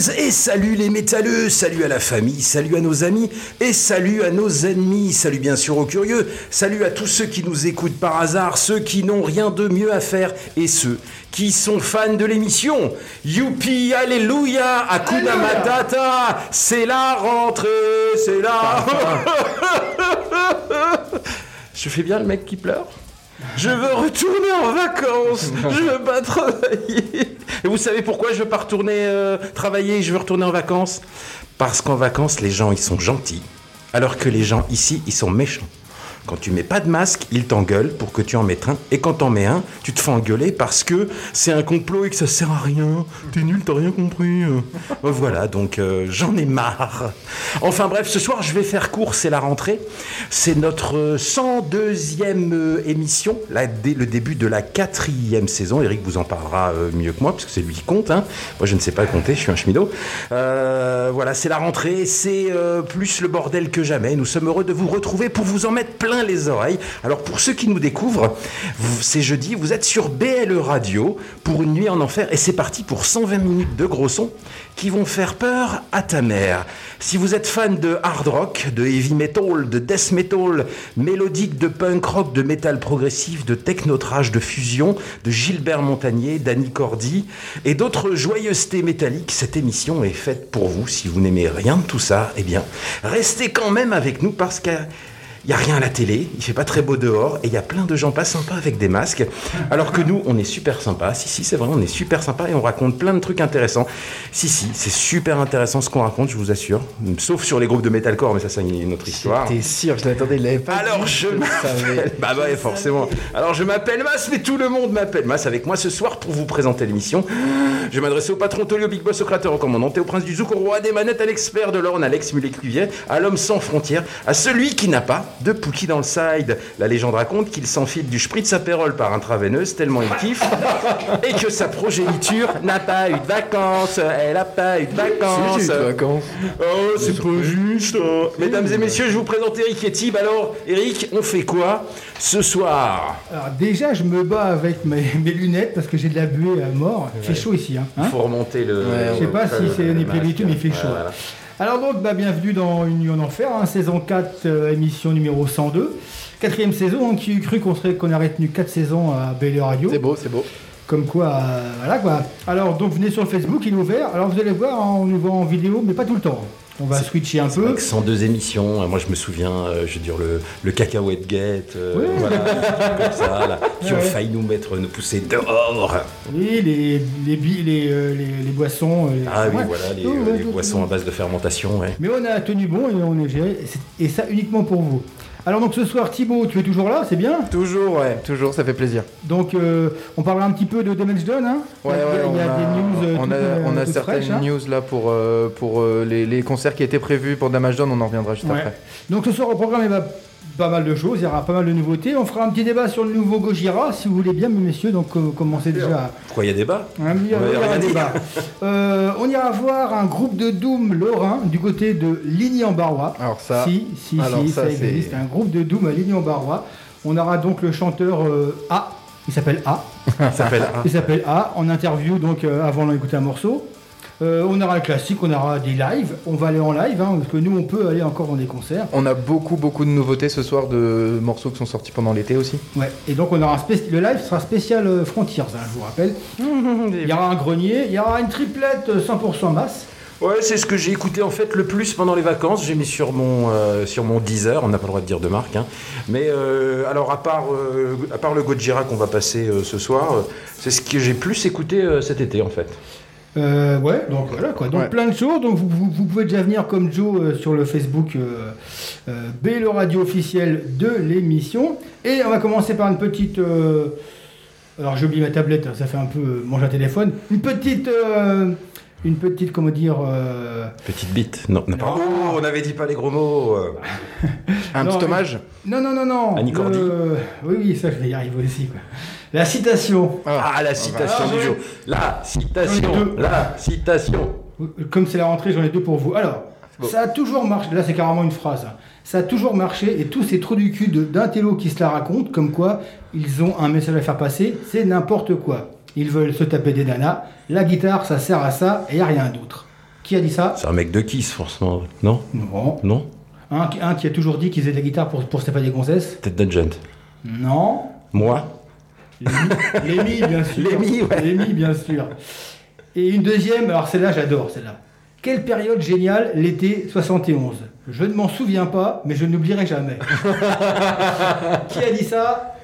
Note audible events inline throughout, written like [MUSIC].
Métalleuses et salut les métalleux, salut à la famille, salut à nos amis et salut à nos ennemis, salut bien sûr aux curieux, salut à tous ceux qui nous écoutent par hasard, ceux qui n'ont rien de mieux à faire et ceux qui sont fans de l'émission. Youpi, alléluia, Hakuna Matata, c'est la rentrée, c'est la... [LAUGHS] Je fais bien le mec qui pleure? Je veux retourner en vacances. [LAUGHS] Je veux pas travailler. Et vous savez pourquoi je veux pas retourner euh, travailler? Je veux retourner en vacances Parce qu'en vacances, les gens ils sont gentils, alors que les gens ici ils sont méchants. Quand tu mets pas de masque, ils t'engueulent pour que tu en mettes un. Et quand t'en mets un, tu te fais engueuler parce que c'est un complot et que ça sert à rien. T'es nul, t'as rien compris. Euh, voilà, donc euh, j'en ai marre. Enfin bref, ce soir je vais faire court, c'est la rentrée. C'est notre euh, 102e euh, émission, le début de la quatrième saison. Eric vous en parlera mieux que moi, parce que c'est lui qui compte. hein. Moi je ne sais pas compter, je suis un chemido. Euh, voilà, c'est la rentrée, c'est plus le bordel que jamais. Nous sommes heureux de vous retrouver pour vous en mettre plein les oreilles. Alors pour ceux qui nous découvrent, c'est jeudi, vous êtes sur BLE Radio pour une nuit en enfer et c'est parti pour 120 minutes de gros sons qui vont faire peur à ta mère. Si vous êtes fan de hard rock, de heavy metal, de death metal, mélodique, de punk rock, de métal progressif, de technotrage, de fusion, de Gilbert Montagnier, d'Annie Cordy et d'autres joyeusetés métalliques, cette émission est faite pour vous. Si vous n'aimez rien de tout ça, eh bien, restez quand même avec nous parce que il n'y a rien à la télé, il fait pas très beau dehors et il y a plein de gens pas sympas avec des masques. Alors que nous, on est super sympas. Si, si, c'est vrai, on est super sympas et on raconte plein de trucs intéressants. Si, si, c'est super intéressant ce qu'on raconte, je vous assure. Sauf sur les groupes de metalcore, mais ça, c'est une autre histoire. T'es sûr, je l'attendais, il l'avait pas Alors dit, je savais. m'appelle. [LAUGHS] Bah ouais, forcément. Alors je m'appelle Mas, mais tout le monde m'appelle Mas avec moi ce soir pour vous présenter l'émission. Je m'adresser au patron Tolio, Big Boss, au créateur, au commandant, au prince du zouk, au roi des manettes, à l'expert de l'orne, à Alex Mulet-Cluvier, à l'homme sans frontières, à celui qui n'a pas de Pookie dans le side. La légende raconte qu'il s'enfile du spritz apérole par intraveineuse tellement il kiffe [LAUGHS] et que sa progéniture n'a pas eu de vacances. Elle n'a pas eu de vacances. eu de vacances. Oh, c'est pas juste. hein. Mesdames et messieurs, je vous présente Eric et Tib. Alors, Eric, on fait quoi ce soir? Alors déjà, je me bats avec mes, [LAUGHS] mes lunettes parce que j'ai de la buée à mort. Il fait chaud ici. Hein, Il hein faut remonter le. Ouais, je sais pas si c'est une épidémie, mais il fait chaud. Voilà. Alors donc, bah, bienvenue dans Une nuit en enfer, hein, saison 4, euh, émission numéro 102. Quatrième saison, hein, qui eût cru qu'on serait qu'on aurait tenu 4 saisons à Belle Radio. C'est beau, c'est beau. Comme quoi, euh, voilà quoi. Alors donc, venez sur le Facebook, il est ouvert. Alors vous allez voir, hein, on nous voit en vidéo, mais pas tout le temps. On va switcher un peu. Avec 102 émissions, moi je me souviens, euh, je veux dire, le, le cacahuète gate, euh, Ouais. voilà, des trucs comme [LAUGHS] ça, là, qui ont failli nous mettre, nous pousser dehors. Oui, les, les, euh, les, les boissons. Ah oui, ouais. voilà, les, boissons à base de fermentation. Mais on a tenu bon et on est géré. Et ça uniquement pour vous. Alors donc ce soir, Thibaut, tu es toujours là, c'est bien Toujours, ouais, toujours, ça fait plaisir. Donc euh, on parlera un petit peu de Damage Done. Hein Ouais, ouais, il y a on a, des news. euh, on toutes, a, euh, on a certaines fraîches, hein. news là pour, euh, pour euh, les, les concerts qui étaient prévus pour Damage Done, on en reviendra juste Ouais. après. Donc ce soir au programme, il va pas mal de choses, il y aura pas mal de nouveautés. On fera un petit débat sur le nouveau Gojira, si vous voulez bien, mes messieurs. Donc, euh, commencez déjà à. Pourquoi il y a débat? Hein, il y il aura un débat. Euh, on ira voir un groupe de Doom lorrain du côté de Ligny-en-Barrois. Alors ça- Si, si, alors si, ça, existe. Un groupe de Doom à Ligny-en-Barrois. On aura donc le chanteur euh, A. Il s'appelle A. [LAUGHS] Ça s'appelle A. Il s'appelle A. En interview, donc euh, avant d'écouter un morceau. Euh, on aura le classique, on aura des lives. On va aller en live, hein, parce que nous, on peut aller encore dans des concerts. On a beaucoup, beaucoup de nouveautés ce soir de morceaux qui sont sortis pendant l'été aussi. Ouais. Et donc, on aura un spéci- le live sera spécial euh, Frontiers, hein, je vous rappelle. [LAUGHS] Il y aura un grenier, il y aura une triplette euh, 100% masse. Ouais, c'est ce que j'ai écouté en fait le plus pendant les vacances. J'ai mis sur mon euh, sur mon Deezer. On n'a pas le droit de dire de marque, hein. Mais euh, alors à part euh, à part le Gojira qu'on va passer euh, ce soir, euh, c'est ce que j'ai plus écouté euh, cet été en fait. Euh, ouais, donc voilà quoi. Donc Ouais. plein de choses. Donc vous, vous- vous pouvez déjà venir comme Joe euh, sur le Facebook euh, euh, B, le radio officiel de l'émission. Et on va commencer par une petite. euh, alors j'ai oublié ma tablette, ça fait un peu euh, manger un téléphone. Une petite. euh, une petite, comment dire. euh, Petite bite. Non, non. Oh, on avait dit pas les gros mots. [LAUGHS] Un Non, petit hommage Non, non, non, non. Annie Cordy. le- Oui, oui, ça je vais y arriver aussi. quoi. La citation. Ah, la citation Ah, du ouais. jour. La citation. La citation. Comme c'est la rentrée, j'en ai deux pour vous. Alors, ça a toujours marché. Là, c'est carrément une phrase. hein. Ça a toujours marché et tous ces trous du cul de- d'un télo qui se la racontent, comme quoi ils ont un message à faire passer, c'est n'importe quoi. Ils veulent se taper des nanas. La guitare, ça sert à ça et à rien d'autre. Qui a dit ça? C'est un mec de Kiss, forcément. Non? Non. Non? Un, qui- un qui a toujours dit qu'ils faisaient de la guitare pour, pour se taper des gonzesses Tête Dungeon. Non. Moi? Lémi, bien sûr. Lémi, ouais. Lémi, bien sûr. Et une deuxième, alors celle-là, j'adore celle-là. Quelle période géniale l'été 71 Je ne m'en souviens pas, mais je n'oublierai jamais. [LAUGHS] Qui a dit ça?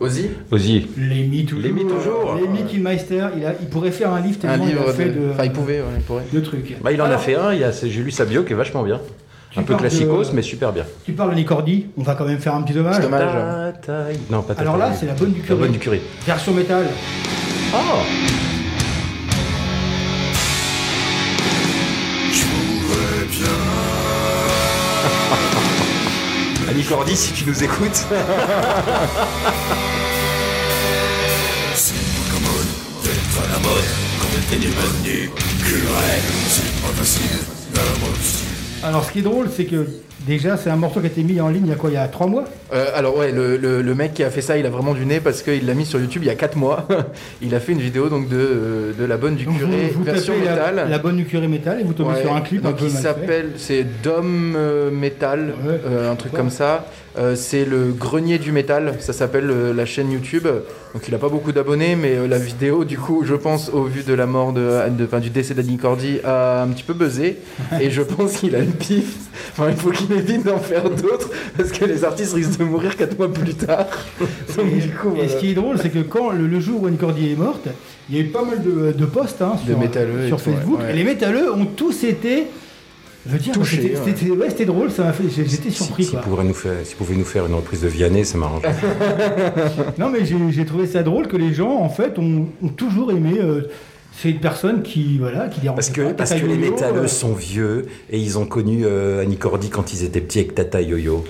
Ozzy Ozzy. Lémi toujours. Lémi toujours. Lémi Killmeister, il, a, il pourrait faire un livre Un tellement il livre a fait de... de, Enfin, il pouvait, ouais, il pourrait. de trucs. Bah, il en a fait un. il y a- J'ai lu sa bio qui est vachement bien. Tu Un peu parles de- classicos, mais super bien. Tu parles de Nicordi, on va quand même faire un petit hommage. Hommage. Tataï. Non, pas Alors là, c'est la bonne du La curé. bonne du curé. Version métal. Oh bien. [LAUGHS] Annie Cordy, si tu nous écoutes. [LAUGHS] C'est pas commode d'être à la mode quand t'es devenu curé. C'est pas facile d'avoir du style. Alors ce qui est drôle, c'est que déjà, c'est un morceau qui a été mis en ligne il y a quoi Il y a trois mois Euh, alors ouais, le, le- le mec qui a fait ça, il a vraiment du nez parce qu'il l'a mis sur YouTube il y a 4 mois. [LAUGHS] il a fait une vidéo donc de, euh, de la bonne du Donc, curé vous, vous version métal. La, la bonne du curé métal et vous tombez Ouais, sur un clip un peu fait. s'appelle, c'est Dom euh, Metal, Ouais. euh, un truc comme ça. C'est le grenier du métal, ça s'appelle la chaîne YouTube. Donc il a pas beaucoup d'abonnés, mais la vidéo, du coup, je pense, au vu de la mort de, de- enfin, du décès d'Annie Cordy, a un petit peu buzzé. [LAUGHS] et je pense qu'il a une pif. Enfin, il faut qu'il évite d'en faire d'autres parce que les artistes risquent de mourir 4 mois plus tard. Donc, Et, du coup, et voilà. ce qui est drôle, c'est que quand le, le jour où Anne Cordy est morte, il y a eu pas mal de, de posts hein, De sur, métalleux et sur tout, ouais, Facebook. Et les métalleux ont tous été. Je veux dire, Touchés, c'était ouais. c'était- ouais, c'était drôle, ça m'a fait. J'étais surpris. si quoi. pourrait nous faire, si pouvait nous faire une reprise de Vianney, ça m'arrange. [LAUGHS] Non, mais j'ai j'ai trouvé ça drôle que les gens, en fait, ont, ont toujours aimé. euh, c'est une personne qui, voilà, qui dérange Parce que, pas, parce que les métalleux euh, sont vieux et ils ont connu euh, Annie Cordy quand ils étaient petits avec Tata Yo-Yo.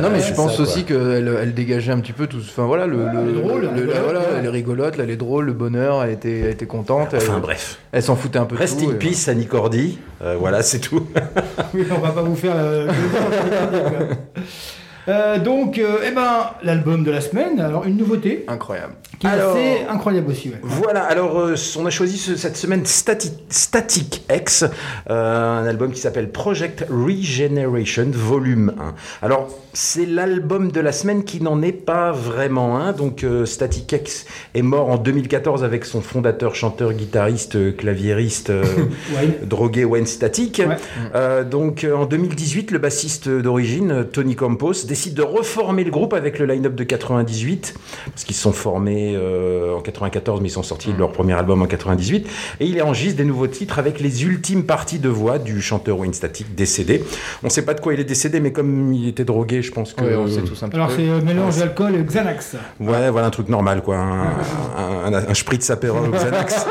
Non mais Ouais, je pense ça, aussi qu'elle elle dégageait un petit peu tout. Enfin voilà, le, elle est le- drôle, le- elle est la- rigolote, voilà, ouais. elle est rigolote, là, elle est drôle, le bonheur, elle était, elle était contente. Elle, Enfin bref. elle s'en foutait un peu Rest tout. in et- peace, Annie Cordy. Euh, voilà, c'est tout. [LAUGHS] Oui, on va pas vous faire le. [LAUGHS] Euh, donc, euh, eh ben, l'album de la semaine, alors une nouveauté Incroyable. qui est Alors- assez incroyable aussi. ouais. Voilà, alors euh, on a choisi ce- cette semaine Stati- Static X, un album qui s'appelle Project Regeneration Volume 1. Alors c'est l'album de la semaine qui n'en est pas vraiment un, donc Static X est mort en 2014 avec son fondateur, chanteur, guitariste, claviériste, [LAUGHS] Ouais. drogué Wayne Static. Ouais. Donc en 2018, le bassiste d'origine, Tony Campos, décide de reformer le groupe avec le line-up de 98, parce qu'ils se sont formés euh, en 94, mais ils sont sortis de leur premier album en 98. Et il enregistre des nouveaux titres avec les ultimes parties de voix du chanteur Wayne Static décédé. On ne sait pas de quoi il est décédé, mais comme il était drogué, je pense que... Ouais, on sait tous un petit Alors, c'est euh, mélange d'alcool et Xanax. Ouais, voilà un truc normal, quoi. Un, un, un, un spritz apéro au [LAUGHS] Xanax.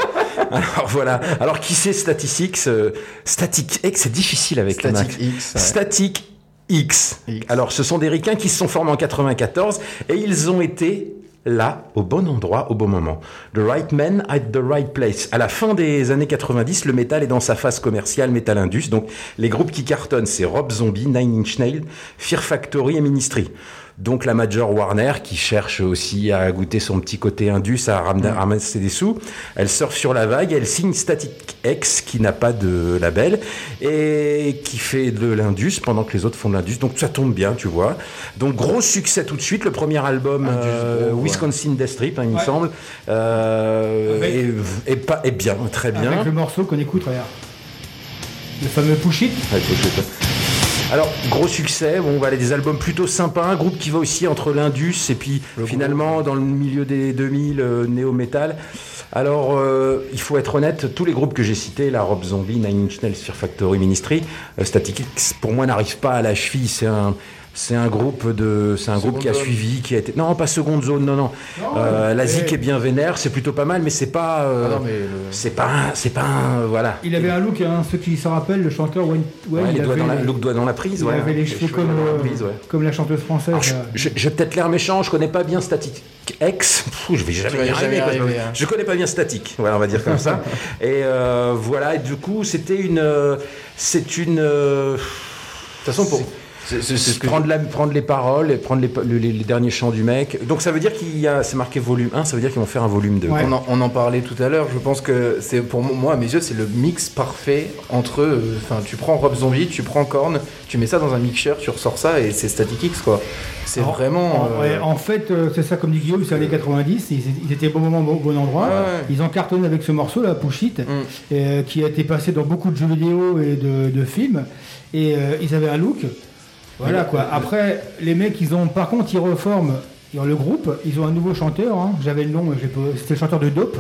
Alors voilà. Alors qui c'est Static X euh, Static X, c'est difficile avec le Static Mac. X. ouais. Static X. X. Alors, ce sont des ricains qui se sont formés en 94 et ils ont été là, au bon endroit, au bon moment. The right man at the right place. À la fin des années 90, le métal est dans sa phase commerciale, Metal Indus. Donc, les groupes qui cartonnent, c'est Rob Zombie, Nine Inch Nails, Fear Factory et Ministry. Donc la Major Warner, qui cherche aussi à goûter son petit côté indus, à ram- ramasser des sous, elle surfe sur la vague, elle signe Static X, qui n'a pas de label, et qui fait de l'indus pendant que les autres font de l'indus. Donc ça tombe bien, tu vois. Donc gros succès tout de suite, le premier album, euh. Wisconsin Death Strip, hein, il me semble, euh, Avec- est pas, est bien, très bien. Avec le morceau qu'on écoute, regarde. Le fameux Push It. Ouais, je fasse. Alors, gros succès, bon, voilà, des albums plutôt sympas, un groupe qui va aussi entre l'Indus et puis finalement dans le milieu des 2000, euh, néo-metal. Alors, euh, il faut être honnête, tous les groupes que j'ai cités, la Rob Zombie, Nine Inch Nails, Fear Factory, Ministry, euh, Static X, pour moi n'arrivent pas à la cheville. C'est un, c'est un groupe de, c'est un groupe qui a Zone. suivi, qui a été, non, pas seconde zone, non, non. Euh, la Zik mais- est bien vénère, c'est plutôt pas mal, mais c'est pas, euh, Ah non, c'est pas, un- c'est pas, un- voilà. Il avait un look, hein, ceux qui s'en rappellent, le chanteur Wayne. ouais, Ouais, il les doigts avait, dans la, look doigt dans la prise, il ouais. avait les cheveux comme, la euh, prise, ouais. comme la chanteuse française. Alors, je, là. je- j'ai peut-être l'air méchant, je connais pas bien Static X. Pfff, je vais jamais y jamais arriver. quoi. arriver, hein. Je connais pas bien Static. Voilà, on va dire comme ça. [LAUGHS] Et euh, voilà. Et du coup, c'était une, euh, c'est une. euh, De toute façon, pour. C'est c'est- c'est ce que prendre, la- prendre les paroles et prendre les, les- les derniers chants du mec. Donc ça veut dire qu'il y a, c'est marqué volume 1, ça veut dire qu'ils vont faire un volume 2. Ouais. On en, on en parlait tout à l'heure, je pense que c'est pour moi, à mes yeux, c'est le mix parfait entre. euh, Enfin, tu prends Rob Zombie, tu prends Korn, tu mets ça dans un mixeur, tu ressors ça et c'est Static X quoi. C'est En- vraiment. En, euh, en fait, euh, c'est ça comme dit Guillaume, c'est les années 90, ils, ils étaient au bon moment, au bon endroit. Ouais, ouais. Ils ont cartonné avec ce morceau là, Push It, Mm. qui a été passé dans beaucoup de jeux vidéo et de, de films. Et euh, ils avaient un look. Voilà quoi. Après, les mecs, ils ont, par contre, ils reforment ont le groupe. Ils ont un nouveau chanteur. hein, J'avais le nom, c'était le chanteur de Dope,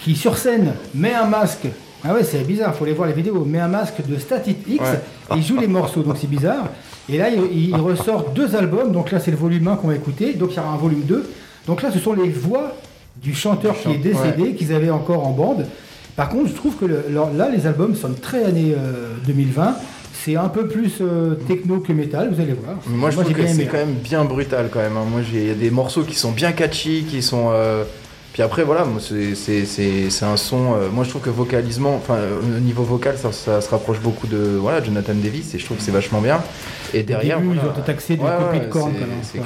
qui sur scène met un masque. Ah ouais, c'est bizarre. Faut aller voir les vidéos. Met un masque de Static X Ouais. et il joue les morceaux. Donc c'est bizarre. Et là, il, il ressort deux albums. Donc là, c'est le volume 1 qu'on va écouter. Donc il y aura un volume 2. Donc là, ce sont les voix du chanteur qui est décédé, qu'ils avaient encore en bande. Par contre, je trouve que le- là, les albums sonnent très années euh, 2020. C'est un peu plus euh, techno que métal, vous allez voir. Moi, je trouve que c'est quand même bien brutal quand même. hein. Moi, il y a des morceaux qui sont bien catchy, qui sont. euh, Puis après, voilà, c'est- un son. euh, Moi, je trouve que vocalisement, enfin, au niveau vocal, ça, ça se rapproche beaucoup de voilà, Jonathan Davis et je trouve que c'est vachement bien. Et derrière. début, ils voilà, ont été taxés de ouais, ouais, c'est- quand même. C'est Ouais.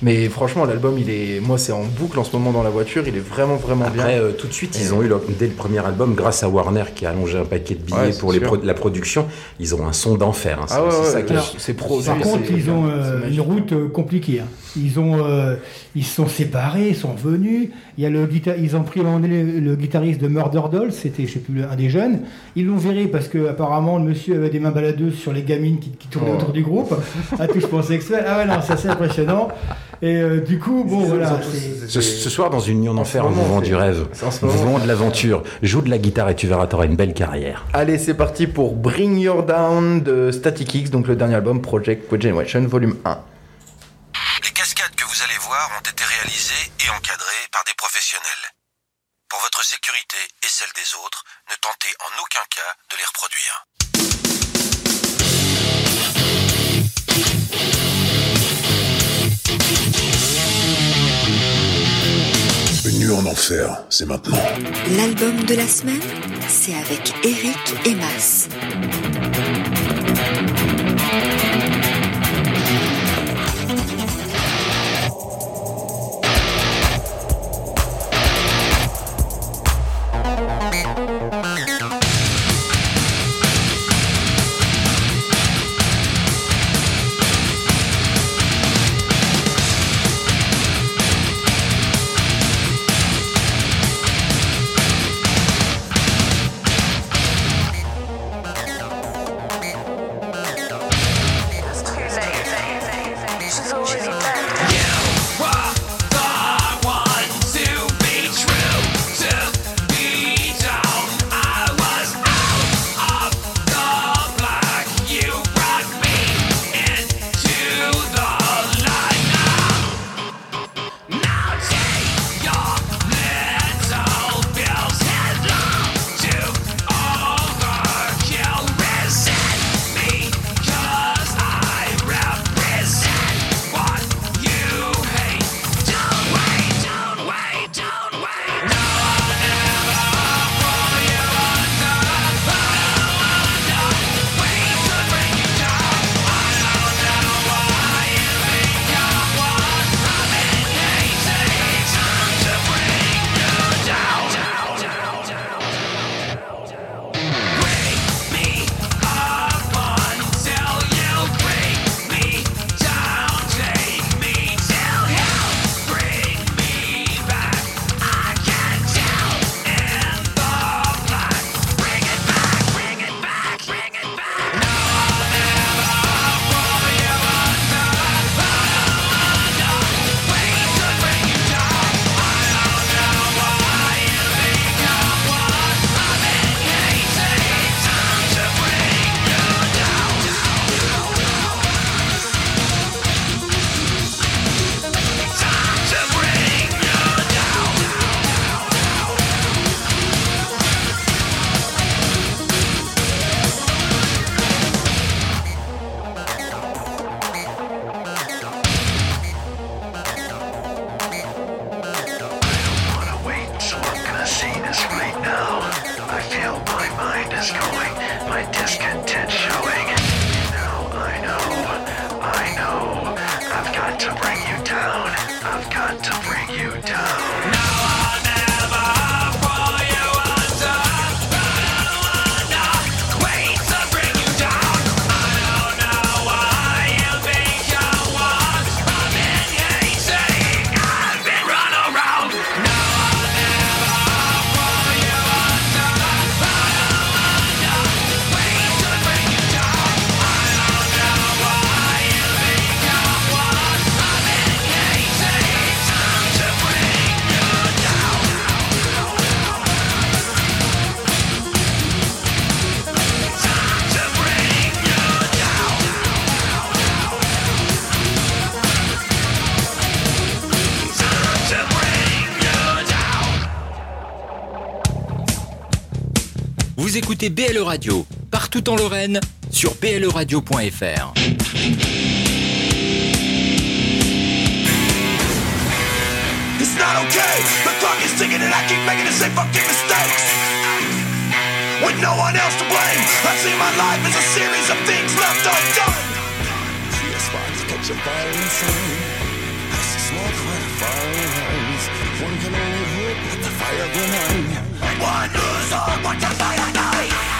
Mais franchement, l'album, il est. Moi, c'est en boucle en ce moment dans la voiture. Il est vraiment, vraiment bien. Après, euh, tout de suite, ils ont eu, dès le premier album, grâce à Warner qui a allongé un paquet de billets Ouais, pour les pro- la production, ils ont un son d'enfer. hein. C'est Ah ouais, c'est ouais, ça qui est- alors, c'est produit. Par contre, ils ont euh, une route euh, compliquée. hein. Ils ont, euh, ils se sont séparés, ils sont venus. Il y a le guita- ils ont pris le, le guitariste de Murder Dolls, c'était je sais plus un des jeunes. Ils l'ont viré parce que apparemment le monsieur avait des mains baladeuses sur les gamines qui, qui tournaient Oh. autour du groupe. À tout je pensais expert. Ah ouais non, c'est assez impressionnant. Et euh, du coup, bon voilà. Ce, ce soir, dans une nuit en En c'est- du rêve. vend de l'aventure. Joue de la guitare et tu verras, t'auras une belle carrière. Allez, c'est parti pour Bring Your Down de Static X, donc le dernier album Project Quad Generation Volume 1. Les cascades que vous allez voir ont été réalisées et encadrées par des professionnels. Pour votre sécurité et celle des autres, ne tentez en aucun cas de les reproduire. en enfer, c'est maintenant. L'album de la semaine, c'est avec Eric Emas. Écoutez BLE Radio, partout en Lorraine, sur bleradio.fr. It's not okay. The clock is ticking and I keep making the same fucking mistakes. With no one else to blame. My life as a series of things left undone. And one lose all, watch the fire die.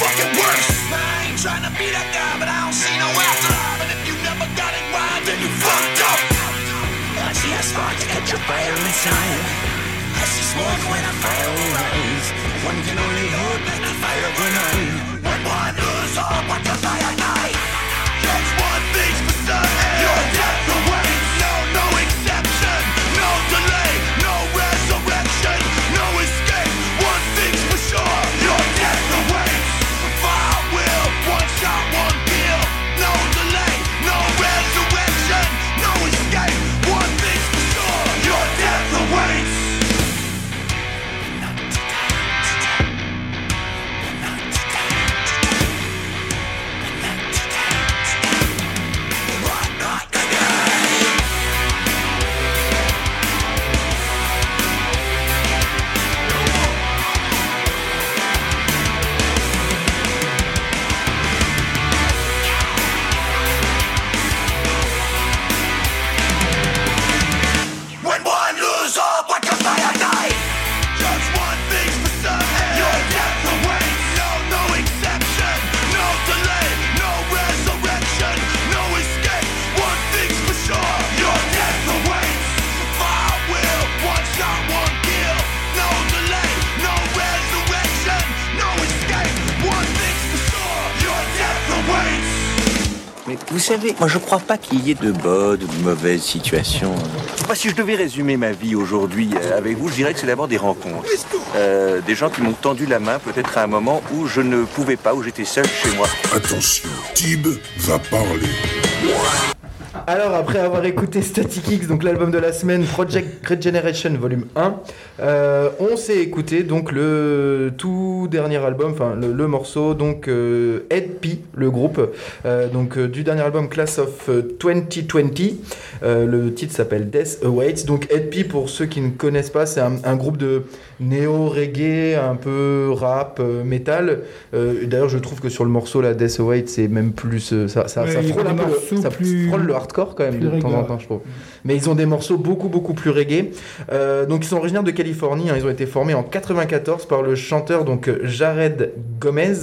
Fucking worse. I ain't trying to be that guy, but I don't see no afterlife. And if you never got it right, then you fucked up. I see a spark to catch a fire inside. I see smoke when a fire will rise. One can only hope that the fire will burn. When one lose all, the fire die. Just one thing's for certain. Your death savez, moi je crois pas qu'il y ait de bonnes ou de mauvaises situations. Moi, si je devais résumer ma vie aujourd'hui euh, avec vous, je dirais que c'est d'abord des rencontres. Euh, des gens qui m'ont tendu la main peut-être à un moment où je ne pouvais pas, où j'étais seul chez moi. Attention, Tib va parler. Alors, après avoir écouté Static X, donc l'album de la semaine, Project Regeneration Volume 1, euh, on s'est écouté donc le tout dernier album, enfin le, morceau, donc euh, Ed P, le groupe, euh, donc du dernier album Class of euh, 2020. Euh, le titre s'appelle Death Awaits. Donc Ed P, pour ceux qui ne connaissent pas, c'est un groupe de néo-reggae, un peu rap, euh, metal. Euh, D'ailleurs, je trouve que sur le morceau, la Death Awaits, c'est même plus. euh, ça, ça, Ouais, frôle un peu le- morceaux ça plus- frôle le hardcore quand même de temps en temps, je trouve. Mais ils ont des morceaux beaucoup beaucoup plus reggae. Donc ils sont originaires de Californie. hein. Ils ont été formés en 94 par le chanteur donc Jared Gomez,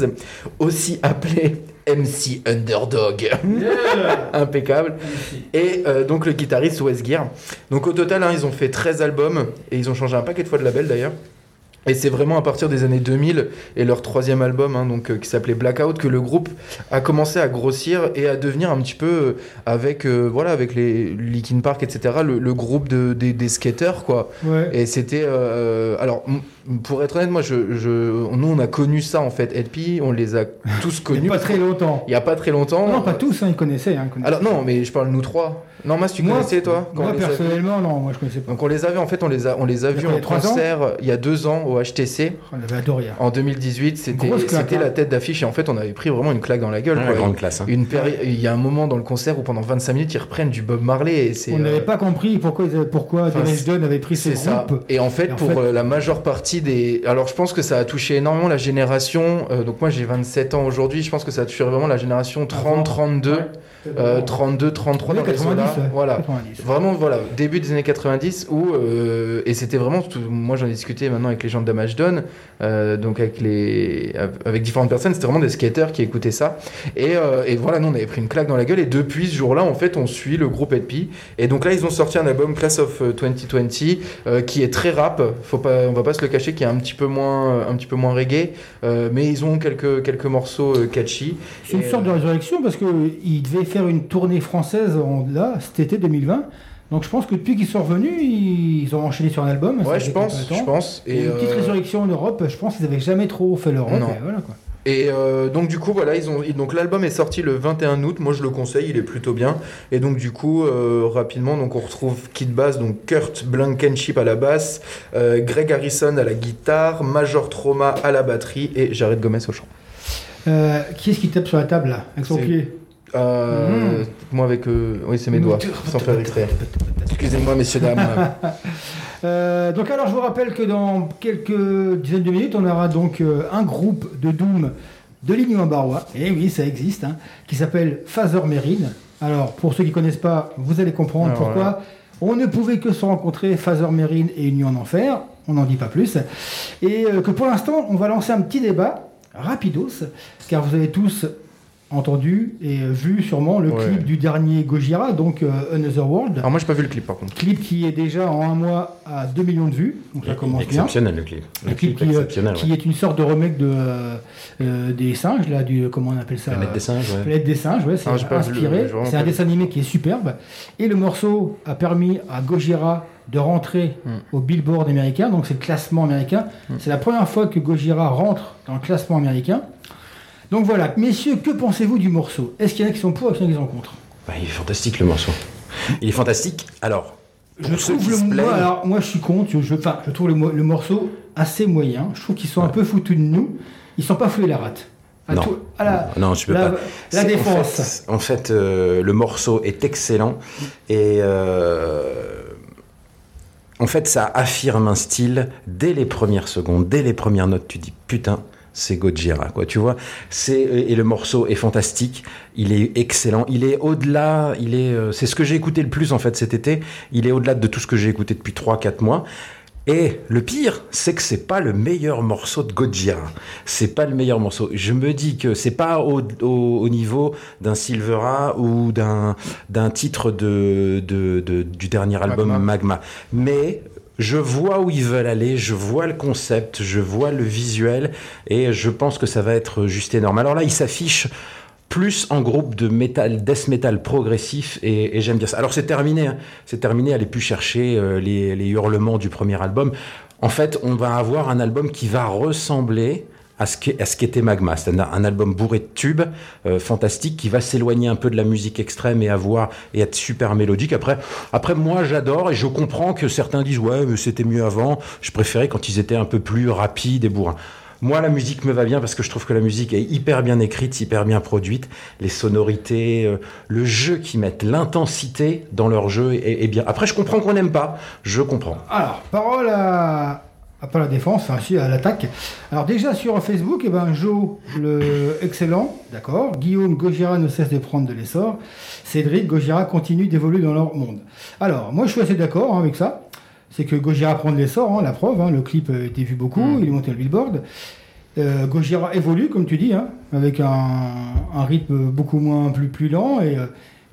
aussi appelé MC Underdog. [LAUGHS] Impeccable. Et euh, donc le guitariste Wes Gear. Donc au total, hein, ils ont fait 13 albums et ils ont changé un paquet de fois de label d'ailleurs. Et c'est vraiment à partir des années 2000 et leur troisième album, hein, donc, euh, qui s'appelait Blackout, que le groupe a commencé à grossir et à devenir un petit peu euh, avec, euh, voilà, avec les Linkin Park, etc., le, le groupe de, des, des skaters, quoi. Ouais. Et c'était. euh, alors, pour être honnête, moi, je, je- nous, on a connu ça, en fait, LP, on les a tous Il connus. n'y a pas très longtemps. Il n'y a pas très longtemps. Non, pas tous, hein, ils connaissaient. Hein, ils connaissaient. Alors, non, mais je parle nous trois. Non, Mas, tu Moi- connaissais, toi quand Moi, personnellement, non, moi je connaissais pas. donc on les avait en fait on les a on les a vus en concert il y a deux ans au HTC On avait adoré. hein. en 2018 c'était hein. la tête d'affiche et en fait on avait pris vraiment une claque dans la gueule Ouais, quoi. grande classe. hein. Une péri- il y a un moment dans le concert où pendant 25 minutes ils reprennent du Bob Marley et c'est On n'avait euh, pas compris pourquoi, pourquoi Dunn avait pris ce c'est ça. groupe. Et en fait, Et en pour fait- euh, la majeure partie des. Alors, je pense que ça a touché énormément la génération. euh, donc, moi, j'ai 27 ans aujourd'hui. Je pense que ça a touché vraiment la génération 30-32, Ouais. Euh, 32-33 dans Ouais, les 90, eaux-là. ouais. Voilà. 90. Vraiment, voilà, début des années 90 où. euh, et c'était vraiment. tout- moi, j'en ai discuté maintenant avec les gens de Damage Done, euh, donc avec, les, avec différentes personnes, c'était vraiment des skaters qui écoutaient ça. Et, euh, et voilà, nous on avait pris une claque dans la gueule, et depuis ce jour-là, en fait, on suit le groupe LP. Et donc là, ils ont sorti un album Class of 2020 euh, qui est très rap, Faut pas, on va pas se le cacher, qui est un petit peu moins, un petit peu moins reggae, euh, mais ils ont quelques, quelques morceaux euh, catchy. C'est une sorte de résurrection parce qu'ils devaient faire une tournée française en, là, cet été 2020. Donc je pense que depuis qu'ils sont revenus, ils ont enchaîné sur un album. Ouais, je pense, je pense. Et une petite euh, résurrection en Europe, je pense qu'ils n'avaient jamais trop fait leur rock. Non. et voilà, quoi. Et euh, donc du coup voilà ils ont donc l'album est sorti le 21 août moi je le conseille il est plutôt bien et donc du coup euh, rapidement donc on retrouve Kid Bass donc Kurt Blankenship à la basse euh, Greg Harrison à la guitare Major Trauma à la batterie et Jared Gomez au chant Euh, qui est-ce qui tape sur la table là, avec son pied? Euh, moi avec euh, oui c'est mes doigts sans faire exprès. Excusez-moi messieurs dames. [LAUGHS] Euh, donc alors je vous rappelle que dans quelques dizaines de minutes, on aura donc euh, un groupe de Doom de l'Union Barrois, et oui ça existe, hein, qui s'appelle Phaser Merine. Alors pour ceux qui connaissent pas, vous allez comprendre Alors, pourquoi. voilà. on ne pouvait que se rencontrer Phaser Merine et Union en Enfer, on n'en dit pas plus, et euh, que pour l'instant on va lancer un petit débat rapidos, car vous avez tous entendu et euh, vu sûrement le Ouais. clip du dernier Gojira, donc euh, Another World. alors moi j'ai pas vu le clip par contre Clip qui est déjà en un mois à 2 millions de vues, donc ça commence bien. Exceptionnel le clip. Le clip qui, euh, exceptionnel. qui est une sorte de remake de, euh, des singes, là, du, comment on appelle ça? Planète des singes, ouais. Planète des singes, ouais, c'est Ah, inspiré. C'est un dessin animé qui est superbe. Et le morceau a permis à Gojira de rentrer Hmm. au Billboard américain, donc c'est le classement américain. C'est la première fois que Gojira rentre dans le classement américain. Donc voilà, messieurs, que pensez-vous du morceau? Est-ce qu'il y en a qui sont pour et qu'il y en a qui sont contre? Bah, il est fantastique le morceau. Il est fantastique. Alors, Je trouve le moi, alors moi je suis contre, je, je- enfin, je trouve le, mo- le morceau assez moyen. Je trouve qu'ils sont un peu foutus de nous. Ils sont pas foués la rate. À Non. tout- à la, Non, tu peux la, pas. la en défense. fait- En fait, euh, le morceau est excellent et euh, en fait, ça affirme un style dès les premières secondes, dès les premières notes. Tu dis putain. C'est Gojira, quoi. Tu vois, c'est et le morceau est fantastique. Il est excellent. Il est au-delà. Il est. euh, c'est ce que j'ai écouté le plus en fait cet été. Il est au-delà de tout ce que j'ai écouté depuis 3-4 mois. Et le pire, c'est que c'est pas le meilleur morceau de Gojira. C'est pas le meilleur morceau. Je me dis que c'est pas au, au- au niveau d'un Silvera ou d'un d'un titre de, de- de- du dernier album Magma. Magma. Mais je vois où ils veulent aller, je vois le concept, je vois le visuel et je pense que ça va être juste énorme. Alors là, il s'affiche plus en groupe de metal, death metal progressif et, j'aime bien ça. Alors c'est terminé, hein. c'est terminé, allez plus chercher euh, les hurlements du premier album. En fait, on va avoir un album qui va ressembler à ce qu'était Magma. C'est un, album bourré de tubes, euh, fantastique, qui va s'éloigner un peu de la musique extrême et avoir et être super mélodique. Après, après moi j'adore et je comprends que certains disent ouais mais c'était mieux avant. Je préférais quand ils étaient un peu plus rapides et bourrins. Moi, la musique me va bien parce que je trouve que la musique est hyper bien écrite, hyper bien produite. Les sonorités, euh, le jeu qu'ils mettent, l'intensité dans leur jeu est, est bien. Après, je comprends qu'on n'aime pas. Je comprends. Alors, parole à, à pas la défense, enfin si, à l'attaque. Alors déjà sur Facebook, eh ben, Joe, le excellent, d'accord. Guillaume, Gojira ne cesse de prendre de l'essor. Cédric, Gojira continue d'évoluer dans leur monde. Alors, moi je suis assez d'accord hein, avec ça. C'est que Gojira prend de l'essor, hein, la preuve. hein, le clip a été vu beaucoup, il est monté au billboard. Euh, Gojira évolue, comme tu dis, avec un, un rythme beaucoup moins plus, plus lent. Et, euh,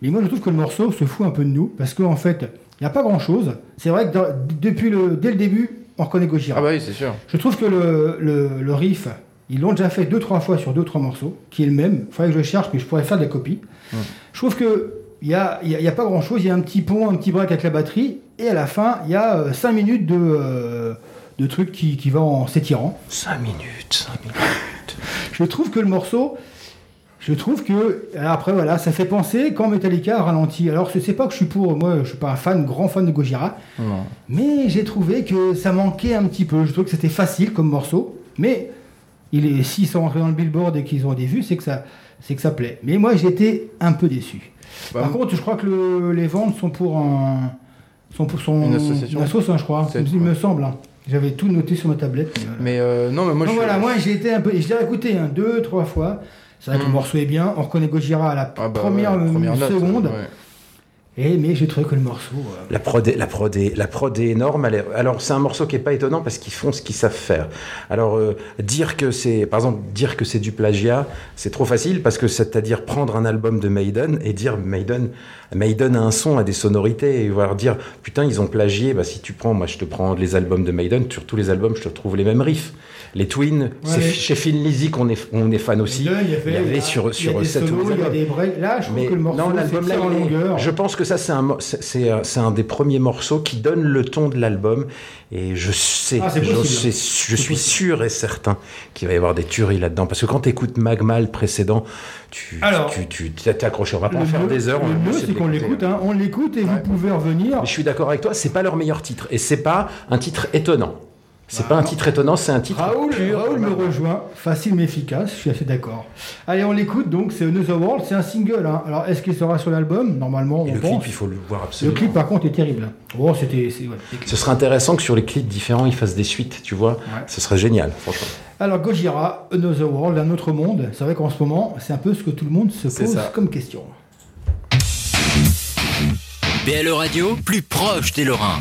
et moi, je trouve que le morceau se fout un peu de nous, parce qu'en fait, il n'y a pas grand-chose. C'est vrai que dans- depuis le, dès le début, on reconnaît Gojira. ah bah oui c'est sûr Je trouve que le, le, le riff, ils l'ont déjà fait deux, trois fois sur deux, trois morceaux, qui est le même. Il faudrait que je cherche, mais je pourrais faire des copies. Je trouve que il n'y a, y a- il y a pas grand-chose. Il y a un petit pont, un petit break avec la batterie, et à la fin, il y a euh, cinq minutes de, euh, de trucs qui, qui va en s'étirant. 5 minutes, 5 minutes. [LAUGHS] Je trouve que le morceau, je trouve que après voilà, ça fait penser quand Metallica a ralenti. Alors je sais pas que je suis pour, moi je suis pas un fan, grand fan de Gojira, non mais j'ai trouvé que ça manquait un petit peu. Je trouve que c'était facile comme morceau, mais il est s'ils sont rentrés dans le Billboard et qu'ils ont des vues, c'est que ça, c'est que ça plaît. Mais moi j'étais un peu déçu. Bah, Par contre, je crois que le- les ventes sont pour un, sont pour son Une association une asso, hein, je crois. Il me semble. hein. J'avais tout noté sur ma tablette. mais voilà. mais euh, non mais moi Donc je voilà, moi j'ai été un peu. Je l'ai écouté hein, deux, trois fois. C'est vrai que le morceau est bien. On reconnaît Gojira à la Ah bah première, ouais, euh, première note, seconde. ouais. Et, mais j'ai trouvé que le morceau. euh, La prod, est, la, prod est, la prod est énorme. elle est- alors, c'est un morceau qui est pas étonnant parce qu'ils font ce qu'ils savent faire. Alors, euh, dire que c'est, par exemple, dire que c'est du plagiat, c'est trop facile parce que c'est-à-dire prendre un album de Maiden et dire Maiden, Maiden a un son, a des sonorités et voir dire putain, ils ont plagié. Bah, si tu prends, moi, je te prends les albums de Maiden, sur tous les albums, je te retrouve les mêmes riffs. Les Twins, c'est Ouais. chez Phil Lizzy qu'on est, on est fan aussi. Il y, avait, il y avait sur, sur des sept ou. Là, je trouve Mais que le morceau non, l'album là, en longueur. je pense que ça c'est un, mo- c'est- un, des premiers morceaux qui donne le ton de l'album et je sais, Ah, je, possible. sais- je suis sûr et certain qu'il va y avoir des tueries là-dedans parce que quand tu écoutes Magma le précédent, tu Alors, tu tu t'es t'es accroché. On va pas en faire des heures. Le essayer c'est qu'on l'écoute. hein. On l'écoute et vous pouvez revenir. Je suis d'accord avec toi, c'est pas leur meilleur titre et c'est pas un titre étonnant. C'est pas un titre étonnant, c'est un titre Raoul, pur. Raoul me rejoint, facile mais efficace, je suis assez d'accord. Allez, on l'écoute donc, c'est Another World, c'est un single. hein. Alors, est-ce qu'il sera sur l'album? Normalement, Et on le clip, il faut le voir Le absolument. clip, par contre, est terrible. Oh, c'était. c'est- ouais, c'est- Ce serait intéressant que sur les clips différents, ils fassent des suites, tu vois. Ce serait génial, franchement. Alors, Gojira, Another World, un autre monde. C'est vrai qu'en ce moment, c'est un peu ce que tout le monde se pose comme question. PLE Radio, plus proche des Lorrains.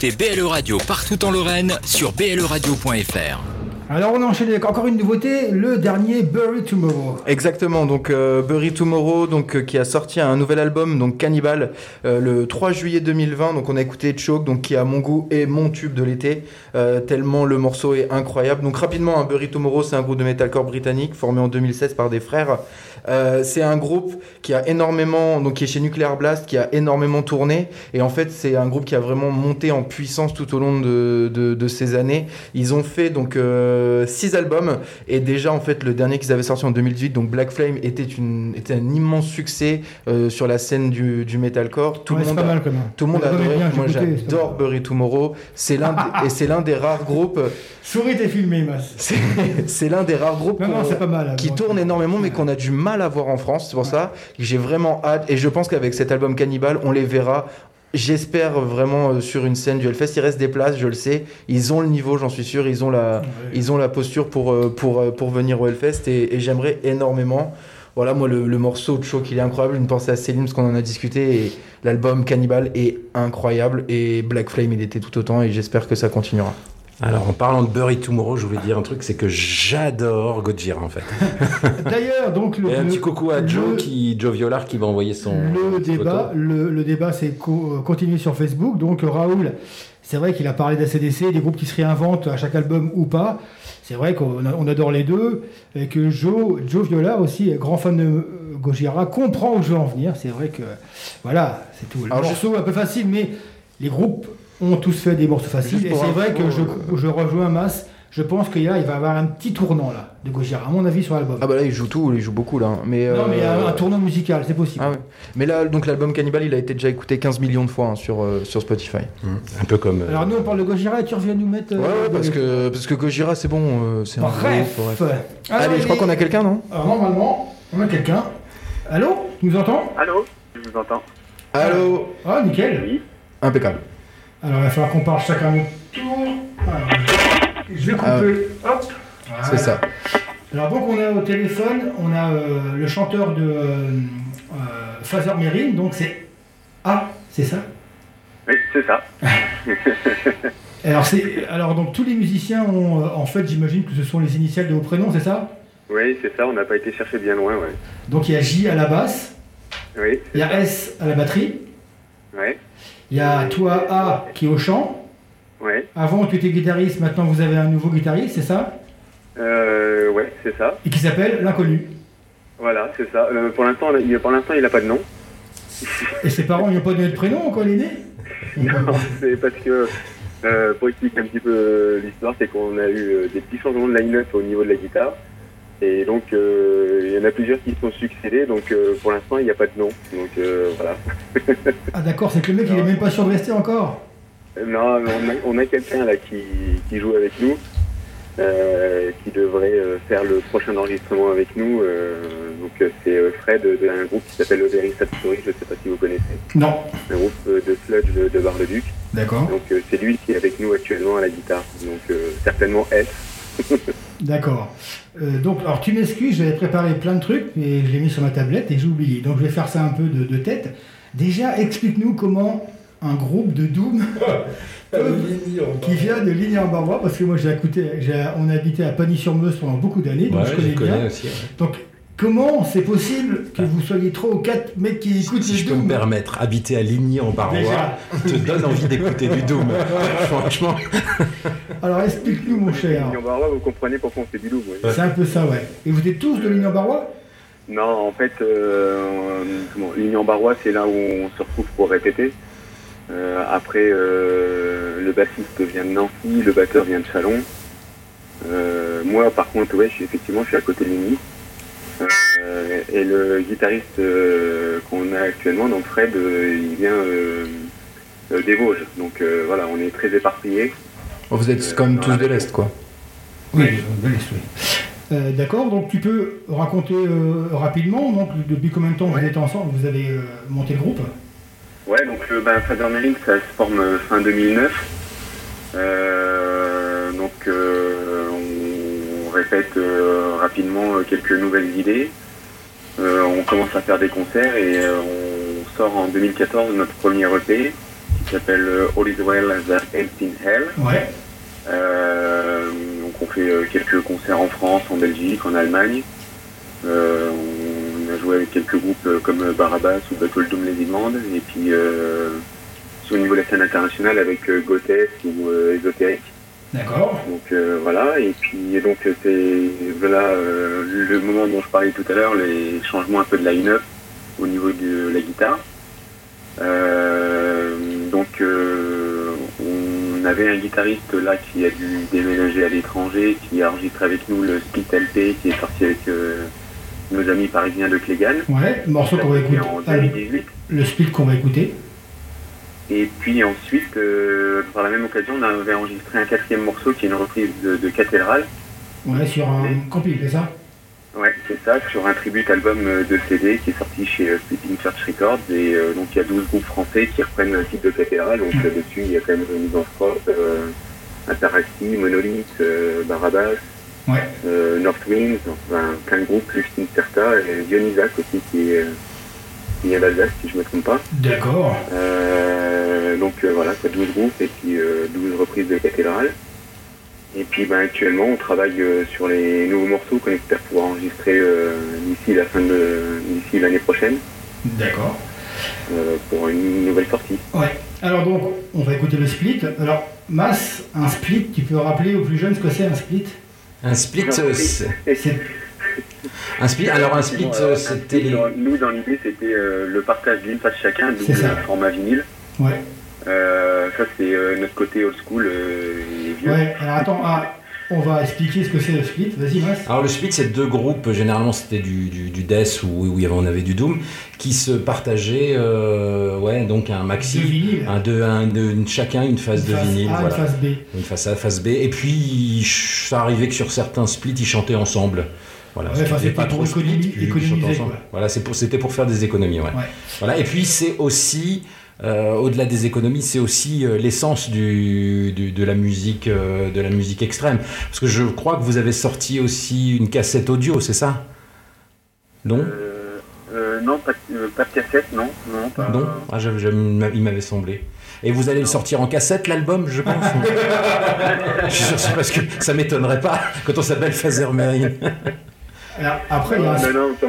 écoutez BLE Radio partout en Lorraine sur bleradio.fr. Alors on enchaîne avec encore une nouveauté, le dernier Bury Tomorrow. Exactement, donc euh, Bury Tomorrow, donc euh, qui a sorti un nouvel album, donc Cannibal, euh, le 3 juillet 2020. Donc on a écouté Choke, donc qui à mon goût est mon tube de l'été, euh, tellement le morceau est incroyable. Donc rapidement, un Bury Tomorrow, c'est un groupe de metalcore britannique formé en 2016 par des frères. Euh, c'est un groupe qui a énormément, donc qui est chez Nuclear Blast, qui a énormément tourné. Et en fait, c'est un groupe qui a vraiment monté en puissance tout au long de, de, de ces années. Ils ont fait donc euh, six albums et déjà en fait le dernier qu'ils avaient sorti en 2018, donc Black Flame, était une était un immense succès euh, sur la scène du, du metalcore. Tout Ouais, le monde, a- mal, tout le monde bien, j'ai Moi, j'adore Bury Tomorrow. C'est l'un des- et c'est l'un des rares groupes. [LAUGHS] Souris t'es filmé, Mas. [LAUGHS] C'est l'un des rares groupes Non, non, qu'on- c'est pas mal, qui tourne énormément, mais qu'on a du mal à voir en France. C'est pour ça que j'ai vraiment hâte. Et je pense qu'avec cet album Cannibal, on les verra. J'espère vraiment euh, sur une scène du Hellfest. Il reste des places, je le sais. Ils ont le niveau, j'en suis sûr. Ils ont la, ils ont la posture pour, euh, pour, euh, pour venir au Hellfest. Et, et j'aimerais énormément. Voilà, moi, le, le morceau de Choke, il est incroyable. Une pensée à Céline, parce qu'on en a discuté. Et l'album Cannibal est incroyable. Et Black Flame, il était tout autant. Et j'espère que ça continuera. Alors, en parlant de Bury Tomorrow, je voulais dire un truc, c'est que j'adore Gojira, en fait. [LAUGHS] D'ailleurs, donc le, Et un le- petit coucou à le- Joe, qui, Joe Violar qui m'a envoyé son Le débat, le, le débat c'est co- euh, continué sur Facebook. Donc Raoul, c'est vrai qu'il a parlé d'ACDC, des groupes qui se réinventent à chaque album ou pas. C'est vrai qu'on adore les deux. Et que Joe, Joe Viola aussi, grand fan de euh, Gojira, comprend où je veux en venir. C'est vrai que voilà, c'est tout. Le Alors, morceau un peu facile, mais les groupes ont tous fait des morceaux faciles. Et c'est vrai que je, euh, je rejoins Mass. Je pense qu'il il va y avoir un petit tournant là de Gojira, à mon avis, sur l'album. Ah bah là, il joue tout, il joue beaucoup là. Mais, non, mais euh, un, un tournant musical, c'est possible. Ah ouais. Mais là, donc l'album Cannibal, il a été déjà écouté 15 millions de fois hein, sur, euh, sur Spotify. Un peu comme. euh, Alors nous on parle de Gojira et tu reviens nous mettre... Ouais, euh, ouais, parce que, parce que Gojira, c'est bon. euh, c'est un Bref. Alors, Allez, je crois qu'on a quelqu'un, non? Alors normalement, on a quelqu'un. Allô? Tu nous entends? Allô? Je vous entends. Allô? Ah, nickel. Oui. Impeccable. Alors il va falloir qu'on parle chacun notre tour. Alors, je vais couper. Ah. Hop. C'est ça. Alors donc on a au téléphone, on a euh, le chanteur de euh, euh, Father Merrin, donc c'est A, c'est ça? Oui, c'est ça. [LAUGHS] alors, c'est, alors donc tous les musiciens ont, euh, en fait j'imagine que ce sont les initiales de vos prénoms, c'est ça? Oui, c'est ça, on n'a pas été chercher bien loin, ouais. Donc il y a J à la basse, Oui, il y a S à la batterie, ouais, il y a toi A qui est au chant. ouais. Avant tu étais guitariste, maintenant vous avez un nouveau guitariste, c'est ça? Euh, ouais, c'est ça. Et qui s'appelle l'inconnu. Voilà, c'est ça. Euh, pour l'instant, il, pour l'instant, il n'a pas de nom. [LAUGHS] Et ses parents n'ont pas donné de prénom quand il est né Non, c'est parce que, euh, pour expliquer un petit peu euh, l'histoire, c'est qu'on a eu euh, des petits changements de line-up au niveau de la guitare. Et donc, euh, il y en a plusieurs qui se sont succédés. Donc, euh, pour l'instant, il n'y a pas de nom. Donc, euh, voilà. [LAUGHS] Ah d'accord, c'est que le mec il est même pas sûr de rester encore. Non, mais on a, a quelqu'un là qui, qui joue avec nous, qui devrait faire le prochain enregistrement avec nous. donc c'est Fred d'un groupe qui s'appelle Le Very Sad Story, je ne sais pas si vous connaissez. Non. Un groupe de sludge de, de Bar-le-Duc. D'accord. Donc c'est lui qui est avec nous actuellement à la guitare. Donc certainement S. [LAUGHS] D'accord. Euh, donc, alors tu m'excuses, j'avais préparé plein de trucs, mais je l'ai mis sur ma tablette et j'ai oublié. Donc je vais faire ça un peu de, de tête. Déjà, explique-nous comment un groupe de Doom [LAUGHS] [LAUGHS] qui vient de ligny en barbois parce que moi j'ai écouté, j'ai- on a habité à Pagny-sur-Meuse pendant beaucoup d'années, donc Ouais, je connais je connais bien. aussi, ouais. Donc comment c'est possible que vous soyez trois ou quatre mecs qui écoutent Si le je peux me Doom permettre, habiter à Ligny en Barrois Déjà. te donne envie d'écouter du Doom. [LAUGHS] Franchement. Alors explique-nous mon cher. Ligny en Barrois, vous comprenez pourquoi on fait du loup. oui. C'est un peu ça, ouais. Et vous êtes tous de ligny en barbois Non, en fait, euh, comment, Ligny en Barrois, c'est là où on se retrouve pour répéter. Euh, après, euh, le bassiste vient de Nancy, le batteur vient de Chalon. Euh, moi, par contre, ouais, je suis, effectivement, je suis à côté de Ligny. Euh, et le guitariste euh, qu'on a actuellement, donc Fred, euh, il vient euh, euh, des Vosges. Donc euh, voilà, on est très éparpillés. Oh, Vous êtes quand même tous de l'Est, quoi. Oui, de l'Est, oui. Euh, D'accord, donc tu peux raconter euh, rapidement, donc depuis combien de temps vous êtes ensemble, vous avez euh, monté le groupe? Ouais, donc le ben, Father Merlin, ça se forme fin 2009. Euh, donc euh, on répète euh, rapidement euh, quelques nouvelles idées. Euh, on commence à faire des concerts et on sort en 2014 notre premier EP qui s'appelle All Is Well That Ends in Hell. Ouais. Donc on fait quelques concerts en France, en Belgique, en Allemagne. On a joué avec quelques groupes comme Barabas ou Battle Doom Les Immondes. Et puis sur le niveau de la scène internationale avec Gothès ou Ésotérique. D'accord. Donc euh, voilà, et puis donc euh, c'est voilà euh, le moment dont je parlais tout à l'heure, les changements un peu de line-up au niveau de la guitare. Euh, donc on avait un guitariste là qui a dû déménager à l'étranger, qui a enregistré avec nous le Split LP qui est sorti avec nos amis parisiens de Clégan. Ouais, le morceau qu'on va écouter. En ah, 2018. le split qu'on va écouter. Et puis ensuite, euh, par la même occasion, on avait enregistré un quatrième morceau qui est une reprise de, de Cathédrale. Ouais, sur un compil, c'est ça? Ouais, c'est ça, sur un tribute album euh, de CD qui est sorti chez euh, Sleeping Church Records. Et euh, donc il y a 12 groupes français qui reprennent le titre de Cathédrale. Donc euh, dessus, il y a quand même Misanthrope, euh, Interacti, Monolith, Barabas, Ouais. North Winds, enfin, plein de groupes, Luxin Certa et Dionysac aussi qui est, euh, qui vient d'Alsace si je me trompe pas. D'accord. Euh, donc euh, voilà, quoi, 12 groupes et puis euh, 12 reprises de cathédrale. Et puis ben, actuellement on travaille euh, sur les nouveaux morceaux qu'on espère pouvoir enregistrer euh, d'ici la fin de d'ici l'année prochaine D'accord. euh, pour une nouvelle sortie. Ouais. Alors donc, on va écouter le split. Alors, Mas, un split, tu peux rappeler aux plus jeunes ce que c'est un split? Un split, euh, c'est- un split. Alors un split, euh, c'était les. Dans- Nous dans l'idée c'était euh, le partage d'une face chacun, C'est double ça. format vinyle. Ouais. Euh, ça c'est euh, notre côté old school euh, et vieux. Ouais, alors attends, ah, on va expliquer ce que c'est le split. Vas-y, Mas. Alors le split, c'est deux groupes, généralement c'était du, du, du death ou où avait- on avait du doom, qui se partageaient, euh, ouais, donc un maxi, un, deux, un, deux- une- chacun une phase Une de face vinyle, A, une voilà. face B. Une face A, face B, et puis ça arrivait que sur certains splits, ils chantaient ensemble. Voilà, Ouais, c'était c'était pas pour trop économiser- quoi. Voilà, c'est pour, c'était pour faire des économies, ouais. Ouais. Voilà, et puis c'est aussi, euh, au-delà des économies, c'est aussi euh, l'essence du, du- de la musique, euh, de la musique extrême. Parce que je crois que vous avez sorti aussi une cassette audio, c'est ça? Non? Euh, euh, non, pas, de- euh, pas de cassette, non. Non, pas, Non? Ah, j'avais- j'avais- Il m'avait semblé. Et vous allez le sortir en cassette, l'album, je pense [LAUGHS] Je suis sûr, c'est parce que ça m'étonnerait pas quand on s'appelle Phaser Marine. Alors, après, il y a un non, non, pas-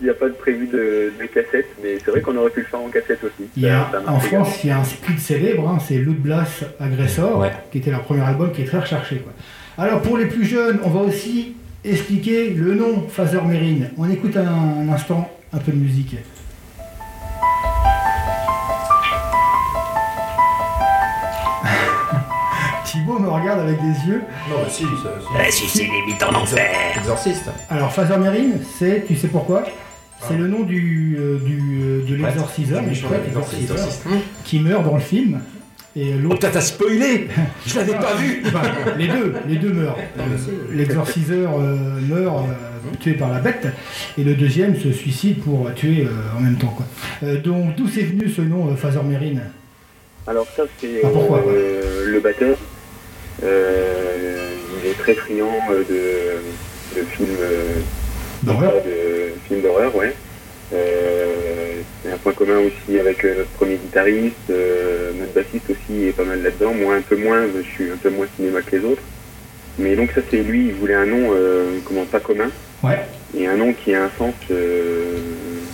il n'y a pas de prévu de, de cassette, mais c'est vrai qu'on aurait pu le faire en cassette aussi. Il y a, Ça- ça en France, il y a un split célèbre, hein, c'est Loot Blast Aggressor, Ouais. qui était leur premier album, qui est très recherché. Quoi. Alors pour les plus jeunes, on va aussi expliquer le nom Phaser Marine. On écoute un, un instant un peu de musique. Thibaut me regarde avec des yeux. Non, mais si, ça. Eh, si c'est limite en enfer. Exorciste. Alors Phaser Marine, c'est, tu sais pourquoi? C'est le nom du, euh, du, euh, de l'exorciseur, du prêtre exorciseur, qui meurt dans le film. Et Oh, l'autre putain, t'as spoilé Je l'avais pas vu [LAUGHS] Enfin, les deux, les deux meurent. L'exorciseur euh, meurt euh, tué par la bête et le deuxième se suicide pour tuer euh, en même temps. Quoi. Euh, donc d'où c'est venu ce nom euh, Phaser Marine Alors ça, c'est Ah, pourquoi, euh, le batteur. Euh, il est très friand euh, de, de films euh, D'horreur de films d'horreur, ouais. Euh, c'est un point commun aussi avec euh, notre premier guitariste, euh, notre bassiste aussi est pas mal là-dedans. Moi un peu moins, je suis un peu moins cinéma que les autres. Mais donc ça c'est lui, il voulait un nom euh, comment pas commun Ouais. et un nom qui a un sens. euh,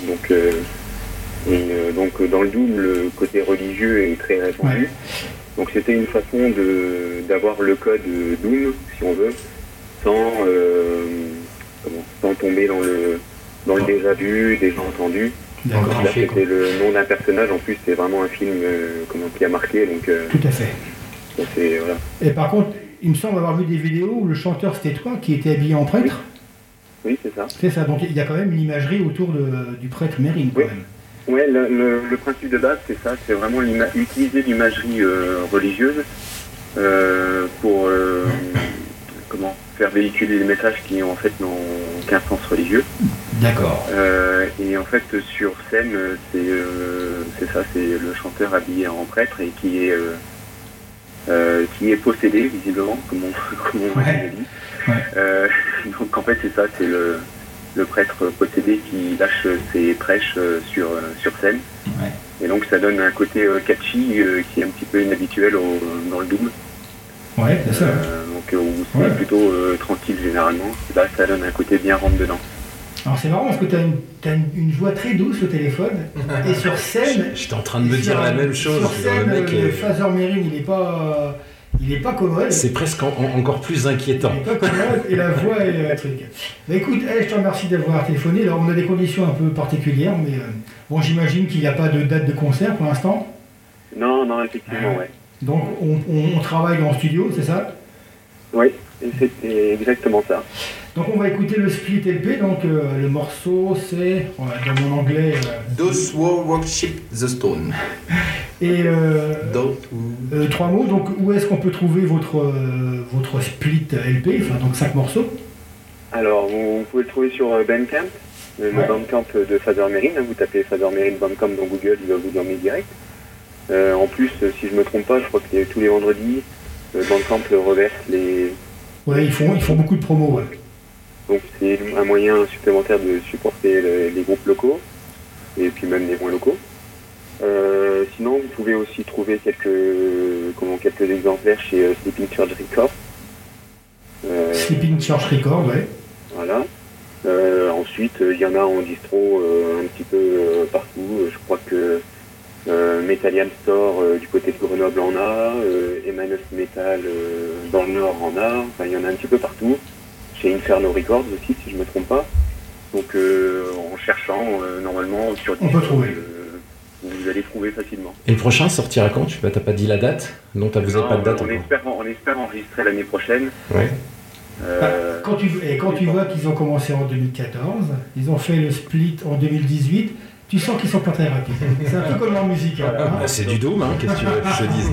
donc euh, et euh, donc dans le double, le côté religieux est très répandu. Ouais. Donc c'était une façon de d'avoir le code Doom, si on veut, sans euh, comment, sans tomber dans le dans le déjà vu, déjà entendu. D'accord. Là c'était le nom d'un personnage. En plus c'est vraiment un film euh, comment qui a marqué. Donc euh, Tout à fait. donc c'est voilà. Et par contre, il me semble avoir vu des vidéos où le chanteur c'était toi qui était habillé en prêtre. Oui c'est ça. C'est ça, donc il y a quand même une imagerie autour de- du prêtre Mérine quand Oui. même. Ouais, le, le- le principe de base, c'est ça, c'est vraiment utiliser l'imagerie euh, religieuse euh, pour euh, comment faire véhiculer des messages qui en fait n'ont aucun sens religieux. D'accord. Et en fait, sur scène, c'est euh, c'est ça, c'est le chanteur habillé en prêtre et qui est qui est possédé visiblement, comme on, [LAUGHS] comme on Ouais. dit. Ouais. [LAUGHS] Donc en fait, c'est ça, c'est le, le prêtre possédé qui lâche ses prêches euh, sur, euh, sur scène. Ouais. Et donc ça donne un côté euh, catchy qui est un petit peu inhabituel au- dans le Doom. Ouais, c'est ça. Euh, donc où c'est Ouais. plutôt euh, tranquille généralement. Là, ça donne un côté bien rentre dedans. Alors c'est marrant parce que tu as, une, t'as une, une voix très douce au téléphone et sur [LAUGHS] scène. J'étais en train de me dire la même chose. Sur scène, le mec le est- Phaser Mérine, il est pas, il est pas commode. C'est presque en- en- encore plus inquiétant. Il est pas commode et la voix est euh, truc. Bah écoute, eh, je te remercie d'avoir téléphoné. Alors on a des conditions un peu particulières, mais euh, bon j'imagine qu'il n'y a pas de date de concert pour l'instant. Non, non, effectivement, ouais. Donc on, on- on travaille en studio, c'est ça? Oui, et c'est c'est exactement ça. Donc on va écouter le split LP. Donc euh, le morceau c'est, dans mon anglais, euh, Those who worship the stone. [LAUGHS] et euh, euh, trois mots. Donc où est-ce qu'on peut trouver votre euh, votre split LP Enfin donc cinq morceaux? Alors, vous, vous pouvez le trouver sur euh, Bandcamp, le, Ouais. Bandcamp de Father Merrin. hein. Vous tapez Father Merrin Bandcamp dans Google, il va vous emmener direct. Euh, en plus, si je me trompe pas, je crois que tous les vendredis, Bandcamp reverse les, Ouais, ils font, ils font beaucoup de promos, ouais. Donc c'est un moyen supplémentaire de supporter le- les groupes locaux et puis même les moins locaux. Euh, sinon, vous pouvez aussi trouver quelques, comment, quelques exemplaires chez euh, Sleeping Church Records. Euh, Sleeping Church Record, ouais. Voilà. Ensuite, il y en a en distro un petit peu partout. Je crois que euh, Metallian Store euh, du côté de Grenoble en a, euh, Emmanuel Metal euh, dans le nord en a. Enfin, il y en a un petit peu partout. Chez Inferno Records aussi, si je ne me trompe pas. Donc, euh, en cherchant, euh, normalement, sur On peut trouver. euh, vous allez trouver facilement. Et le prochain sortira quand? Tu t'as pas dit la date? Non, t'as- vous n'avez pas de date on, encore. espère, on espère enregistrer l'année prochaine. Ouais. Euh, Quand tu, et quand tu vois qu'ils ont commencé en 2014, ils ont fait le split en 2018, tu sens qu'ils sont pas très rapides. C'est un peu comme en musique. hein. Ah, c'est du doom, hein, qu'est-ce que tu veux que je te dise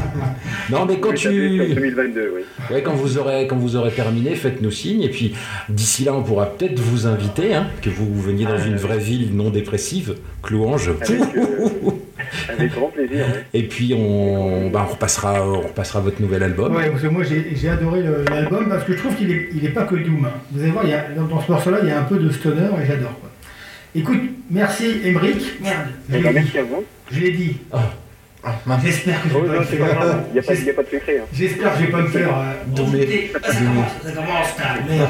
Non, mais quand oui, tu. 2022, oui. Ouais, quand vous aurez, quand vous aurez terminé, faites-nous signe. Et puis, d'ici là, on pourra peut-être vous inviter, hein, que vous veniez dans une vraie ville non dépressive, Clouange. Avec, euh, avec grand plaisir. oui. Et puis, on, bah, on, repassera, on repassera votre nouvel album. Ouais, parce que moi j'ai j'ai adoré le- l'album parce que je trouve qu'il est, il est pas que doom. hein. Vous allez voir, il y a, dans, dans ce morceau-là, il y a un peu de stoner et j'adore. Écoute, merci Emric. Merde, je Eh ben, l'ai dit. merci à vous. Je l'ai dit. J'espère que je Oh, vais pas me faire. Il n'y a, pas- il y a pas de secret. hein. J'espère que je vais pas me faire. euh. Ah, ça commence, ça commence, là. Merde,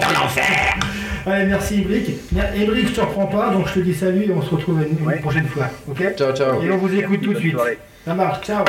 dans l'enfer. Allez, merci Emric. Mer- Emric, je te reprends pas, donc je te dis salut et on se retrouve une, une prochaine fois. Ok Ciao, ciao. Et on vous écoute tout de suite. soirée. Ça marche, ciao.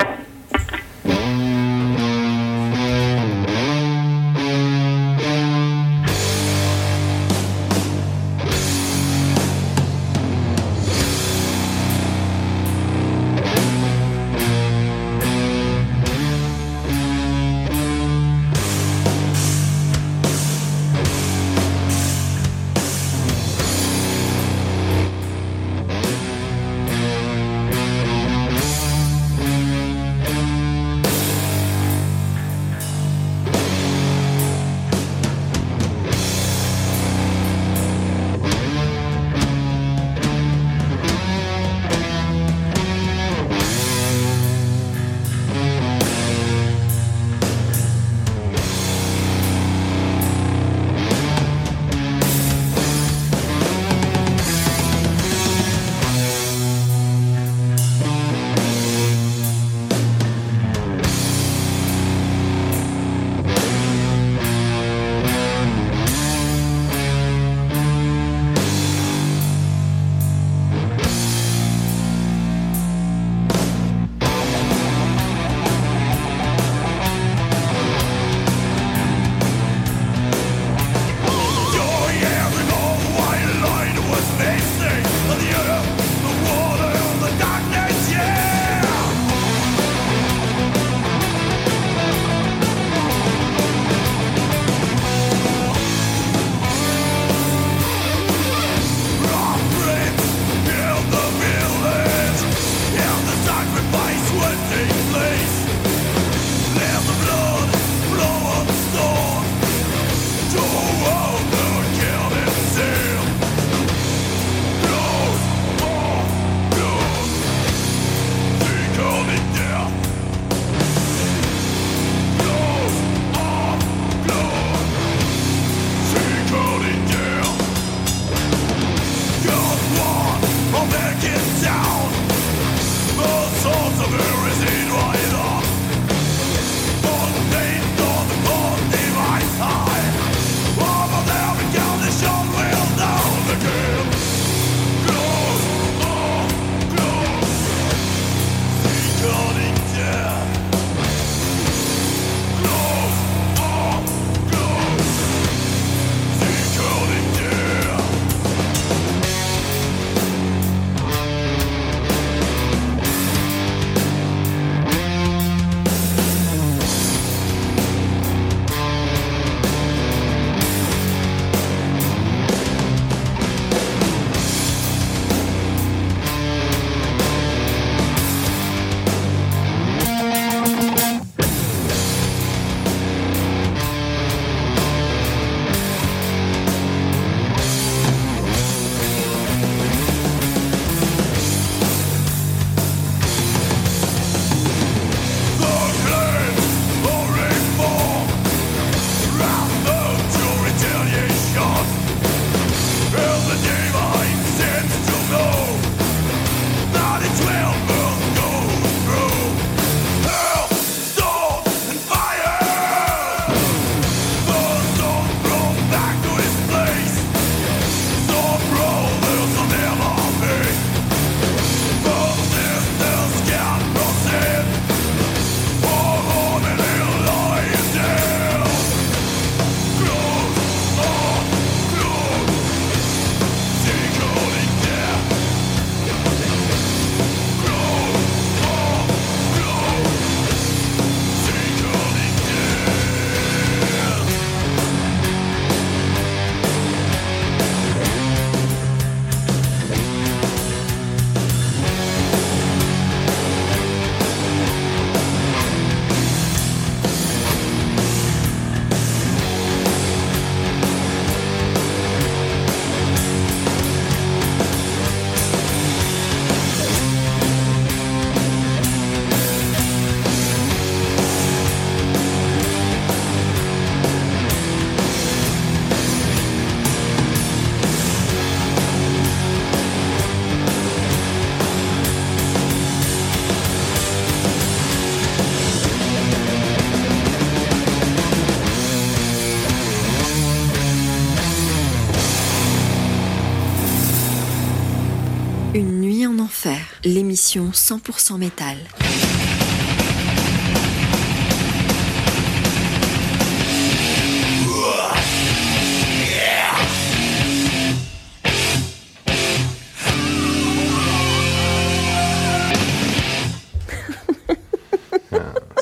L'émission 100% métal.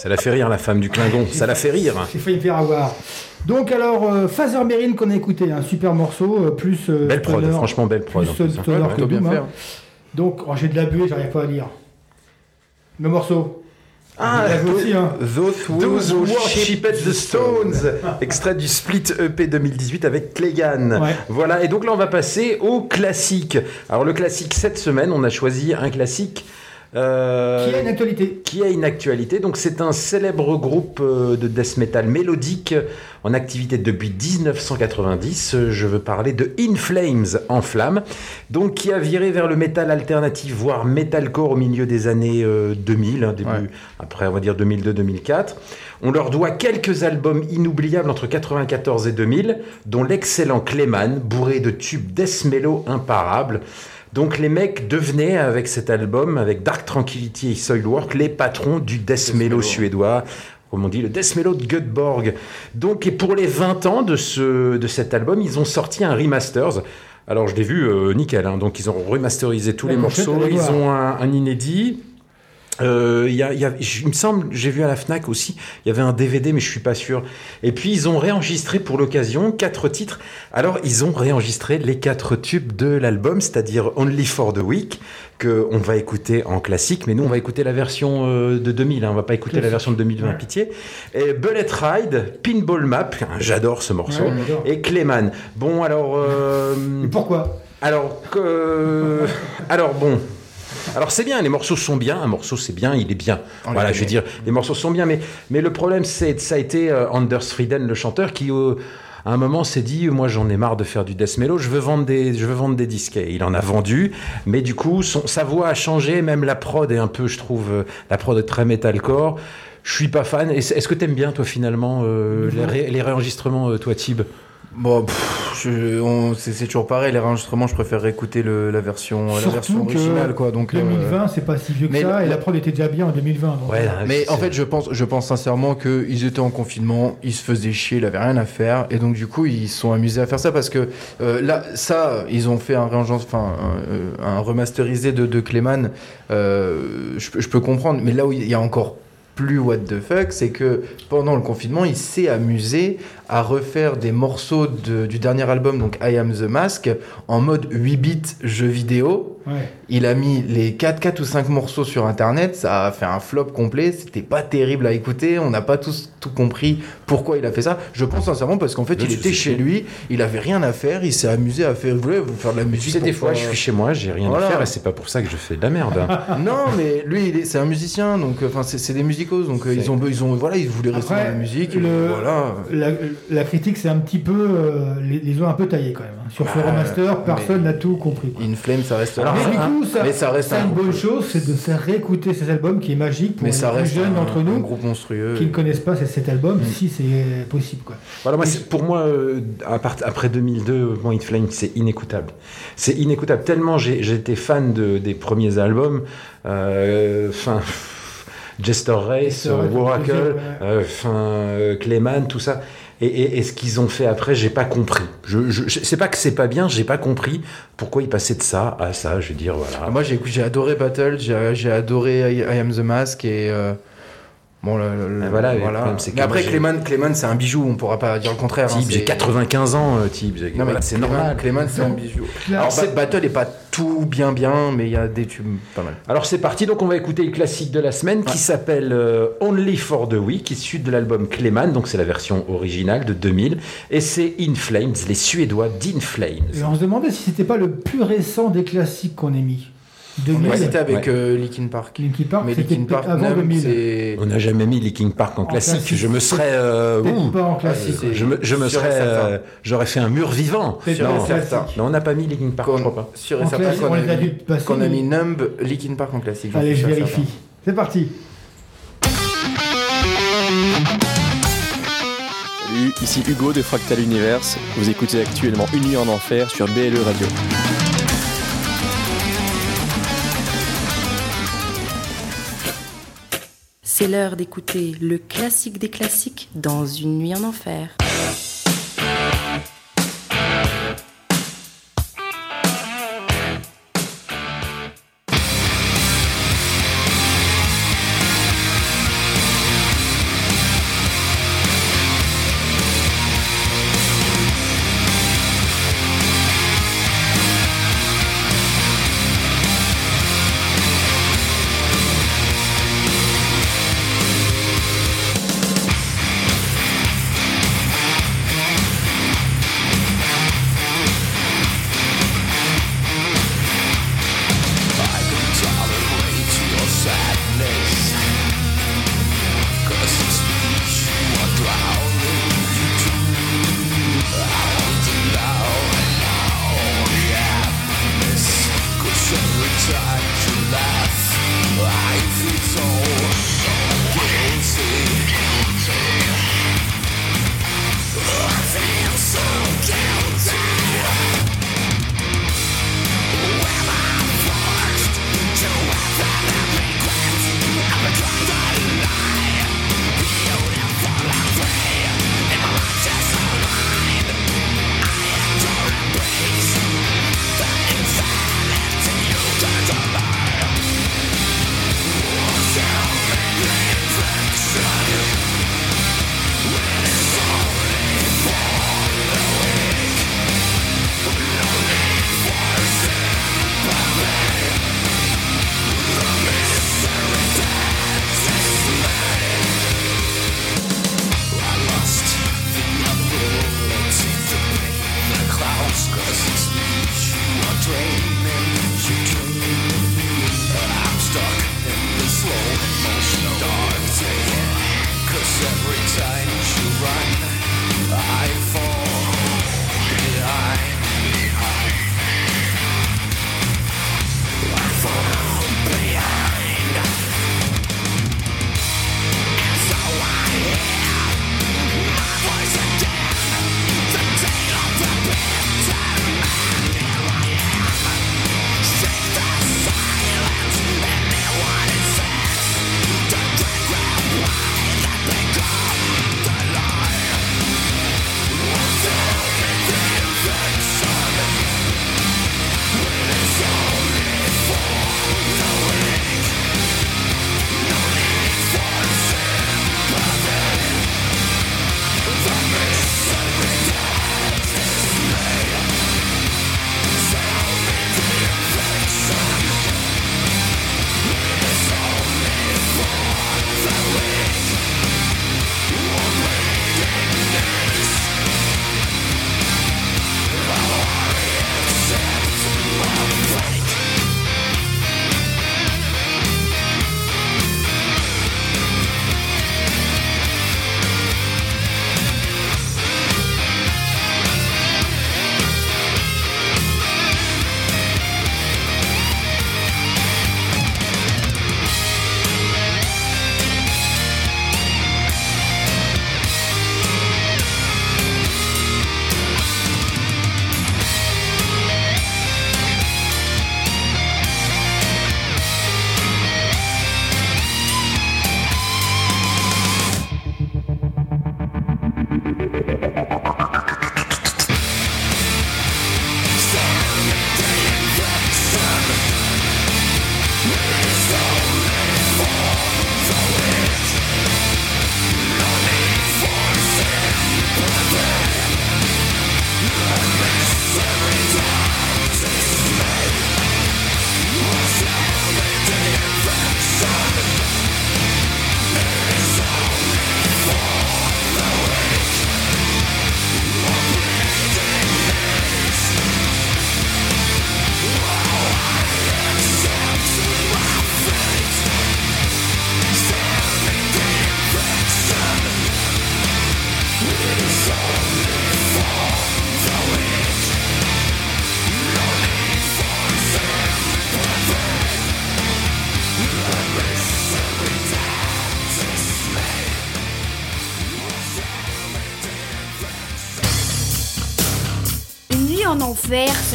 Ça la fait rire, la femme du Klingon. Ça la fait rire. J'ai failli me faire avoir. Donc alors, euh, Father Merrin qu'on a écouté, un super morceau, euh, plus... euh, Belle prod, stoner- franchement belle prod. Plus hein. stoner Ouais, que plutôt bien doom, fait, hein. Donc, oh, j'ai de la buée, j'arrive pas à lire. Le morceau. Ah, Vous l'avez aussi, hein. Those Who Those Who Worshipped the Stones, extrait du split EP 2018 avec Clegan. Ouais. Voilà, et donc là on va passer au classique. Alors le classique cette semaine, on a choisi un classique. Euh, Qui a une actualité qui a une actualité. Donc c'est un célèbre groupe euh, de death metal mélodique en activité depuis 1990. Euh, Je veux parler de In Flames, en flammes, donc qui a viré vers le métal alternatif, voire metalcore au milieu des années euh, 2000, hein, début, Ouais. après on va dire 2002-2004. On leur doit quelques albums inoubliables entre 94 et 2000, dont l'excellent Clayman, bourré de tubes death mellow imparables. Donc les mecs devenaient avec cet album, avec Dark Tranquility et Soilwork, les patrons du death mellow suédois. Comme on dit, le death mellow de Göteborg. Donc, et pour les 20 ans de, ce, de cet album, ils ont sorti un remasters. Alors, je l'ai vu, euh, nickel. hein. Donc, ils ont remasterisé tous les morceaux. Ils ont un, un inédit. Euh, il y a- y a- il me semble, j'ai vu à la Fnac aussi, il y avait un DVD, mais je suis pas sûr. Et puis ils ont réenregistré pour l'occasion quatre titres. Alors ils ont réenregistré les quatre tubes de l'album, c'est-à-dire Only for the Week, que on va écouter en classique, mais nous on va écouter la version euh, de 2000, hein, on va pas écouter la version de 2020, Ouais. pitié. Et Bullet Ride, Pinball Map, j'adore ce morceau, Ouais, et Clayman. Bon alors. euh, pourquoi? alors, que... alors bon. Alors c'est bien, les morceaux sont bien, un morceau c'est bien, il est bien. On voilà, je veux dire, les morceaux sont bien, mais, mais le problème c'est ça a été euh, Anders Frieden, le chanteur, qui euh, à un moment s'est dit, moi j'en ai marre de faire du death mellow, je veux vendre des, je veux vendre des disques. Et il en a vendu, mais du coup son, sa voix a changé, même la prod est un peu, je trouve, euh, la prod est très metalcore. Je suis pas fan. Est-ce est-ce que t'aimes bien toi finalement euh, les, ré- les réenregistrements, euh, toi Tib Bon, c'est toujours pareil, les enregistrements, je préfère écouter le- la version, la version originale, quoi. Donc, euh, 2020, c'est pas si vieux que mais ça, le- et la prod était déjà bien en 2020. donc. Ouais, Mais en fait, je pense, je pense sincèrement qu'ils étaient en confinement, ils se faisaient chier, ils avaient rien à faire, et donc du coup, ils se sont amusés à faire ça parce que euh, là, ça, ils ont fait un enfin, un, euh, un remasterisé de, de Clayman. euh, je, peux- je peux comprendre, mais là où il y a encore plus what the fuck, c'est que pendant le confinement, il s'est amusé à refaire des morceaux de- du dernier album, donc I Am the Mask, en mode 8 bits jeu vidéo. Ouais. Il a mis les 4, 4 ou 5 morceaux sur internet, ça a fait un flop complet, c'était pas terrible à écouter, on n'a pas tous tout compris pourquoi il a fait ça. Je pense sincèrement parce qu'en fait Le il était chez lui, il avait rien à faire, il s'est amusé à faire, vous faire de la Tu musique. sais, des fois, je suis chez moi, j'ai rien Voilà. à faire et c'est pas pour ça que je fais de la merde. [LAUGHS] non, mais lui, c'est un musicien, donc euh, enfin c'est des musicos, donc euh, ils ont, ils ont, voilà, ils voulaient rester Après, dans la musique. le- Voilà. La, la critique, c'est un petit peu. euh, les, les ont un peu taillés quand même. hein. Sur ce remaster, personne n'a tout compris. quoi. In Flame, ça reste. Alors, mais du coup, ça, mais ça reste c'est un une groupe- bonne chose, c'est de faire réécouter cet album qui est magique pour mais les ça plus reste jeunes un, d'entre un nous groupe monstrueux. qui ne connaissent pas cet- cet album, Mm. si c'est possible. Quoi. Voilà, moi, c'est- pour moi, euh, à part- après 2002, moi, In Flame, c'est inécoutable. C'est inécoutable. Tellement j'ai été fan de, des premiers albums. euh, Enfin. Jester Race, Jester euh, Race, le Oracle, ouais. euh, euh, Clayman, tout ça. Et, ce qu'ils ont fait après, j'ai pas compris. Je, je, pas que c'est pas bien, j'ai pas compris pourquoi ils passaient de ça à ça. Je veux dire, voilà. Ah, Moi, j'ai adoré Battle, j'ai adoré I, I Am the Mask et. euh, Bon, le- Et voilà, le problème, c'est que Mais après, Clayman, Clayman c'est un bijou, on pourra pas dire le contraire. hein, Tib, j'ai c'est- 95 ans, euh, Tib. j'ai- Non, voilà, mais c'est normal. Clayman, c'est un bijou. Alors, c'est- Ba- Battle est pas tout bien bien, mais il y a des tubes pas mal. Alors c'est parti, donc on va écouter le classique de la semaine qui s'appelle euh, Only for the Week, issu de l'album Clayman, donc c'est la version originale de 2000, et c'est In Flames, les Suédois d'In Flames. Et on se demandait si c'était pas le plus récent des classiques qu'on ait mis. 2000, Ouais, c'était avec Ouais. euh, Linkin Park. Linkin Park, mais c'était Linkin Park, avant Numb, 2000. c'est. On n'a jamais mis Linkin Park en, En classique. classique. je me serais... euh, ouh, pas en classique. je me, je serais... euh, J'aurais fait un mur vivant. Classique. Non, on n'a pas mis Linkin Park, je crois pas. Sûr et En certain classique, qu'on on a, mis- qu'on a mis Numb, Linkin Park en classique. Allez, je vérifie. C'est parti. Salut, ici Hugo de Fractal Universe. Vous écoutez actuellement Une nuit en enfer sur BLE Radio. C'est l'heure d'écouter le classique des classiques dans une nuit en enfer.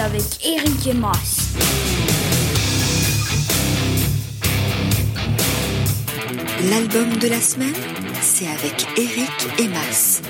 Avec Eric et Mas. L'album de la semaine, c'est avec Eric et Mas.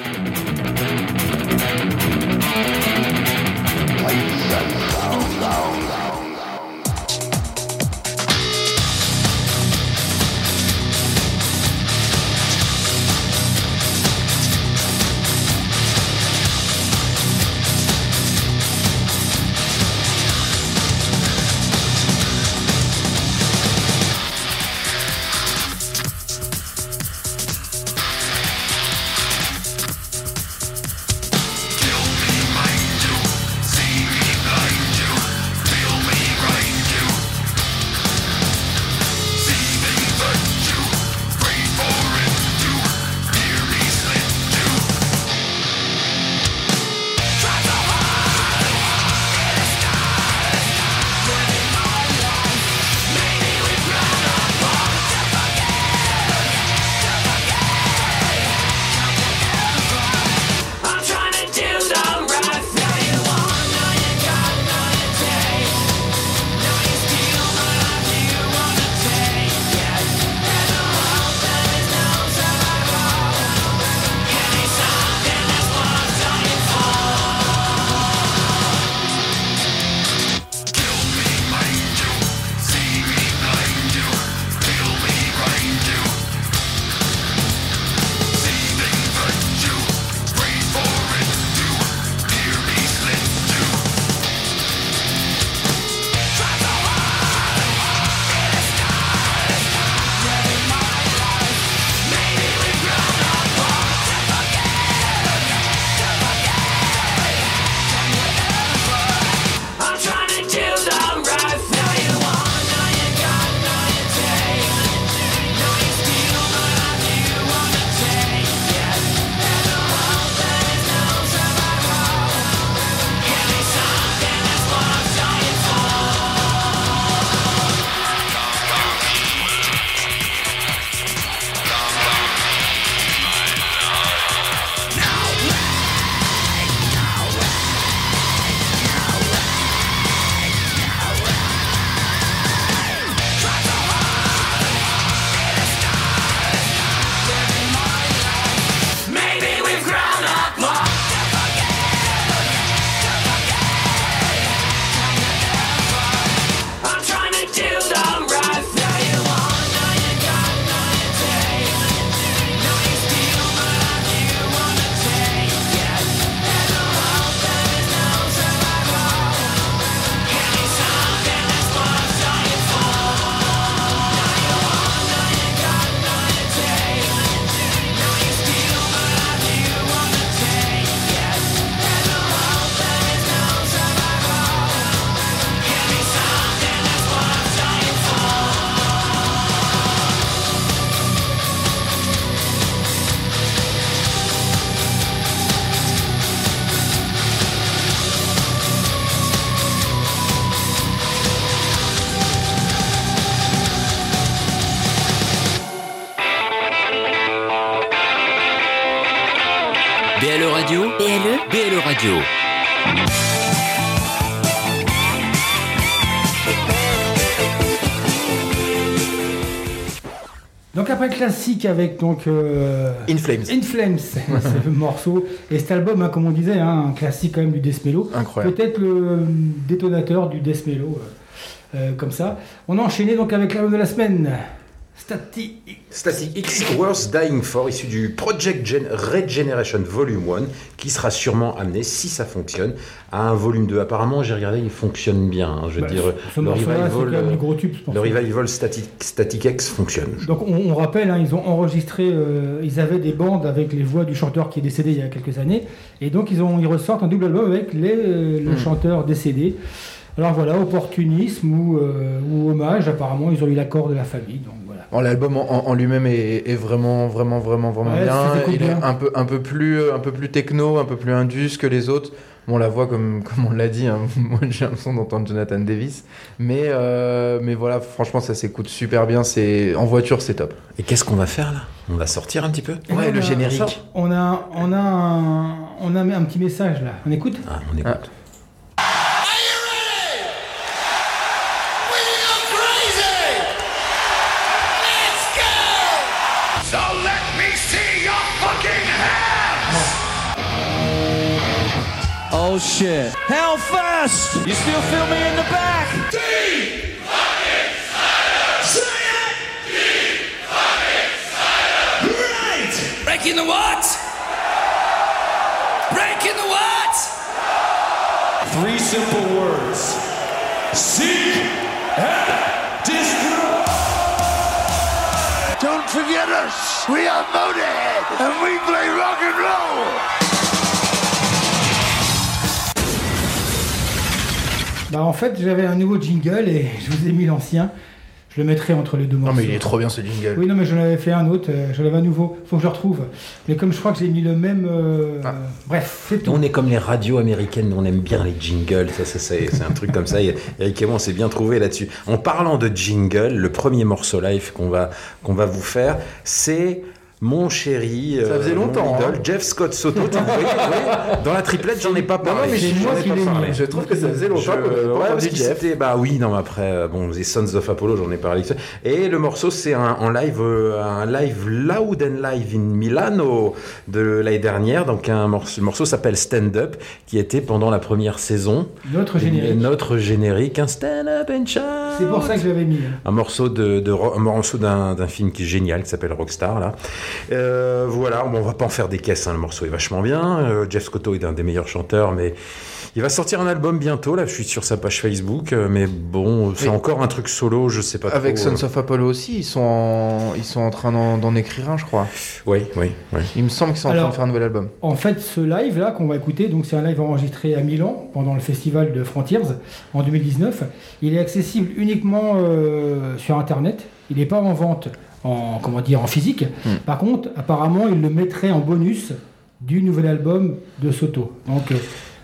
Classique avec donc euh, In Flames. In Flames, [LAUGHS] c'est le morceau. Et cet album, hein, comme on disait, hein, un classique quand même du Death Mellow. Incroyable. Peut-être le détonateur du Death Mellow, euh, euh, comme ça. On a enchaîné donc avec l'album de la semaine. Static Static X Worth Dying For, issu du Project Gen Regeneration Volume 1, qui sera sûrement amené, si ça fonctionne, à un volume 2. Apparemment, j'ai regardé, il fonctionne bien. hein, je veux Bah, dire, le revival, euh, tube, le revival Static, Static X fonctionne. Donc on, on rappelle, hein, ils ont enregistré, euh, ils avaient des bandes avec les voix du chanteur qui est décédé il y a quelques années, et donc ils, ont, ils ressortent un double album avec les, euh, le Mm. chanteur décédé. Alors voilà, opportunisme ou, euh, ou hommage, apparemment ils ont eu l'accord de la famille, donc L'album en, en lui-même est, est vraiment, vraiment, vraiment, vraiment Ouais, bien. Il est un peu, un peu plus, un peu plus techno, un peu plus indus que les autres. On la voit comme, [LAUGHS] comme on l'a dit. hein. [LAUGHS] Moi, j'ai l'impression d'entendre Jonathan Davis, mais, euh, mais voilà, franchement, ça s'écoute super bien. C'est en voiture, c'est top. Et qu'est-ce qu'on va faire là? On va sortir un petit peu? Là, on a- On a, on a, un, on a un petit message là, on écoute? Ah, on écoute. Shit. Hellfest! You still feel me in the back? D by inside. D by inside. Great! Breaking the what? Breaking the what? Three simple words. Seek and destroy. Don't forget us. We are Motorhead, and we play rock and roll. Bah en fait j'avais un nouveau jingle et [LAUGHS] je vous ai mis l'ancien. Je le mettrai entre les deux morceaux. Non mais il est trop bien ce jingle. Oui non mais j'en avais fait un autre, euh, j'en avais un nouveau, faut que je le retrouve. Mais comme je crois que j'ai mis le même... euh, Ah. Bref, c'est tout. On est comme les radios américaines, on aime bien les jingles, ça, ça, c'est c'est un truc comme ça. Et Eric et moi, on s'est bien trouvé là-dessus. En parlant de jingle, le premier morceau live qu'on va, qu'on va vous faire, c'est mon chéri, Ça faisait mon longtemps, idole, hein. Jeff Scott Soto. Tu- oui, oui. Dans la triplette, j'en ai pas parlé. non, mais c'est moi J'en ai qui pas l'ai mis. parlé. Je trouve que ça faisait longtemps Je- ouais, parce que Jeff. c'était- Bah oui, non, mais après, euh, bon, les Sons of Apollo, j'en ai parlé. Et le morceau, c'est un, en live, euh, un live Loud and Live in Milano de l'année dernière. Donc, un morceau, le morceau s'appelle Stand Up, qui était pendant la première saison. Notre générique. Notre générique, un Stand Up and Shout. C'est pour ça que je l'avais mis. Ro- un morceau d'un d'un film qui est génial, qui s'appelle Rockstar là. Euh, voilà, bon, on va pas en faire des caisses. hein, le morceau est vachement bien. Euh, Jeff Scotto est un des meilleurs chanteurs, mais il va sortir un album bientôt. Là, je suis sur sa page Facebook, euh, mais bon, c'est encore un truc solo, je sais pas Avec trop. Sons of Apollo aussi, ils sont en, ils sont en train d'en écrire un, je crois. Oui, oui, oui. Il me semble qu'ils sont en train de faire un nouvel album. En fait, ce live là qu'on va écouter, donc c'est un live enregistré à Milan pendant le festival de Frontiers en 2019. Il est accessible uniquement euh, sur internet. Il n'est pas en vente en comment dire en physique. Par contre, apparemment, il le mettrait en bonus du nouvel album de Soto. Donc euh,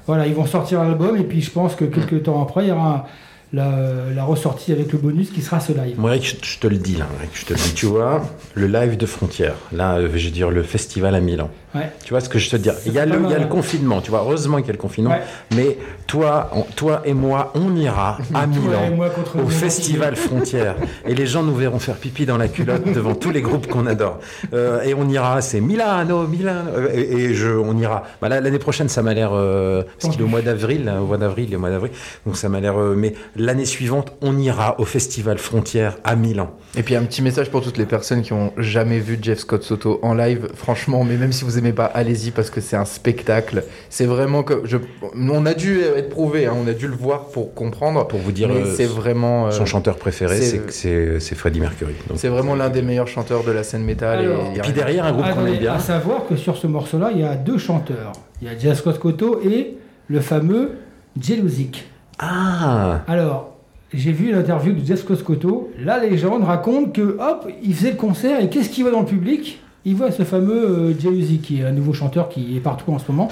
voilà, ils vont sortir l'album et puis je pense que quelques temps après, il y aura la, la ressortie avec le bonus qui sera ce live. Moi, je, je te le dis là, je te le dis. Tu vois, le live de Frontières, là, euh, je veux dire, le festival à Milan. Ouais. Tu vois ce que je te dis Il y a, le, pas il y a mal. le confinement, tu vois. Heureusement qu'il y a le confinement. Ouais. Mais toi, on- toi et moi, on ira [LAUGHS] à Milan moi au festival Frontières. [LAUGHS] et les gens nous verront faire pipi dans la culotte devant tous les groupes qu'on adore. Euh, et on ira, c'est Milano, Milano. Euh, Et, et je, on ira. Bah, L'année prochaine, ça m'a l'air. euh, parce qu'il est au mois d'avril, au mois d'avril, il est au mois d'avril. Donc ça m'a l'air. euh, mais l'année suivante, on ira au festival Frontières à Milan. Et puis un petit message pour toutes les personnes qui ont jamais vu Jeff Scott Soto en live. Franchement, mais même si vous aimez pas, allez-y parce que c'est un spectacle. C'est vraiment que je, on a dû être prouvé, hein, on a dû le voir pour comprendre. Pour vous dire, euh, c'est vraiment. euh, Son chanteur préféré, c'est- Freddie Mercury. Donc, C'est vraiment l'un des meilleurs chanteurs de la scène métal. Alors- et, puis derrière, un groupe qu'on aime bien. À savoir que sur ce morceau-là, il y a deux chanteurs. Il y a Jeff Scott Cotto et le fameux Jelusic. Ah Alors, j'ai vu l'interview de Jeff Scott Cotto. La légende raconte que, hop, il faisait le concert et qu'est-ce qu'il voit dans le public? Il voit ce fameux euh, qui est un nouveau chanteur qui est partout en ce moment,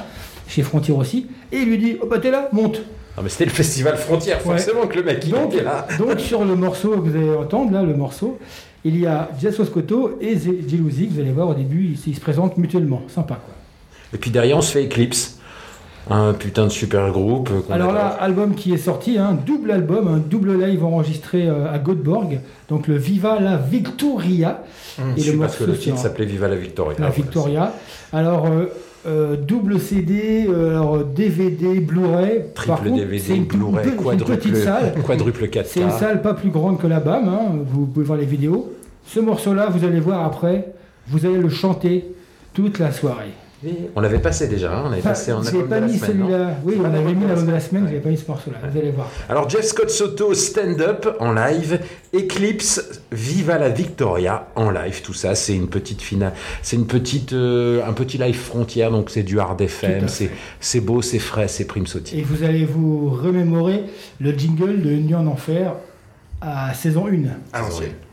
chez Frontier aussi, et il lui dit Oh bah t'es là, monte Ah, mais c'était le festival Frontières, Ouais. forcément que le mec il donc, était là. [LAUGHS] donc sur le morceau que vous allez entendre, là, le morceau, il y a Jeff Scott Cotto et Jelusic. Vous allez voir au début, ils, ils se présentent mutuellement. Sympa quoi. Et puis derrière, on se fait Eclipse. Un putain de super groupe. Alors là, album qui est sorti, un double album, un double live enregistré euh, à Göteborg, donc le Viva la Victoria. Hum, et le parce que le morceau, titre s'appelait Viva la Victoria. La Victoria. Alors, euh, euh, double CD, euh, alors, DVD, Blu-ray. Triple contre, DVD, Blu-ray, pe- une quadruple- petite salle. quadruple 4K. C'est une salle pas plus grande que la BAM, hein, vous pouvez voir les vidéos. Ce morceau-là, vous allez voir après, vous allez le chanter toute la soirée. On l'avait passé déjà, hein, on l'avait ah, passé en avant pas de la semaine. Oui, on avait mis l'avant de la semaine, j'avais pas mis ce morceau-là, vous allez voir. Alors Jeff Scott Soto, stand-up en live, Eclipse, Viva la Victoria en live, tout ça, c'est une petite finale, c'est euh, un petit live frontière, donc c'est du hard FM, c'est beau, c'est frais, c'est prime sautille. Et vous allez vous remémorer le jingle de Nuit en Enfer à saison 1. Ah, saison 1.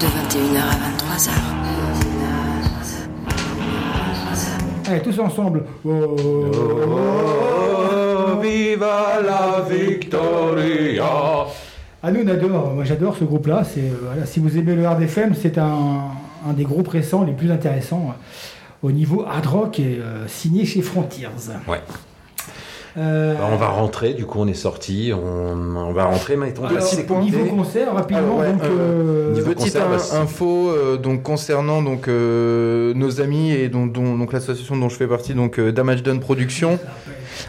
De 21h à 23h. Allez, tous ensemble. Oh, viva la victoria. Ah, nous, on adore. Moi, j'adore ce groupe-là. C'est, euh, voilà, si vous aimez le hard FM, c'est un, un des groupes récents les plus intéressants euh, au niveau hard rock et euh, signé chez Frontiers. Ouais. Euh, Bah, on va rentrer, du coup on est sorti, on, on va rentrer, six points. niveau concert, rapidement, ouais, donc, euh, euh, niveau Petite concert, bah, info euh, donc concernant donc euh, nos amis et dont, dont- donc l'association dont je fais partie donc euh, Damage Done Production.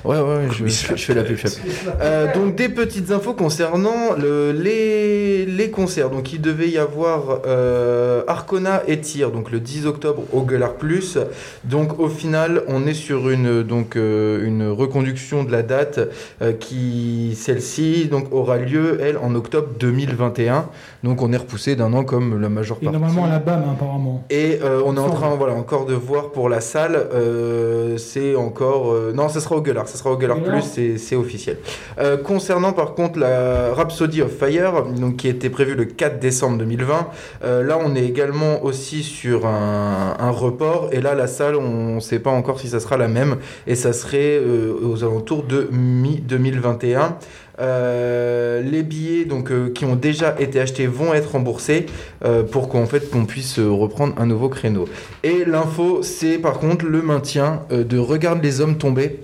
Ouais ouais, je, je fais- je fais la pub. je fais la pub. Euh, donc des petites infos concernant le, les, les concerts. Donc il devait y avoir euh, Arcona et Tyr donc le 10 octobre au Gueulard Plus. Donc au final on est sur une donc euh, une reconduction de la date euh, qui celle-ci donc aura lieu elle en octobre 2021. Donc on est repoussé d'un an comme la majeure et partie. normalement à la BAM, hein, apparemment. Et euh, on est en train, voilà, encore de voir pour la salle. euh, c'est encore, euh, non, ça sera au Gueulard, ça sera au Gueulard. Plus, c'est- officiel. Euh, concernant par contre la Rhapsody of Fire, donc qui était prévue le 4 décembre 2020, euh, là on est également aussi sur un, un report. Et là la salle, on ne sait pas encore si ça sera la même, et ça serait euh, aux alentours de mi 2021. Euh, les billets euh, qui ont déjà été achetés vont être remboursés euh, pour qu'en fait qu'on puisse reprendre un nouveau créneau. Et l'info, c'est par contre le maintien de Regarde les hommes tombés,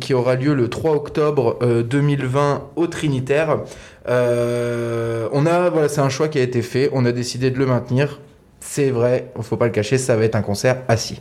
qui aura lieu le 3 octobre euh, 2020 au Trinitaire. On a voilà, c'est un choix qui a été fait. On a décidé de le maintenir. C'est vrai, faut pas le cacher, ça va être un concert assis.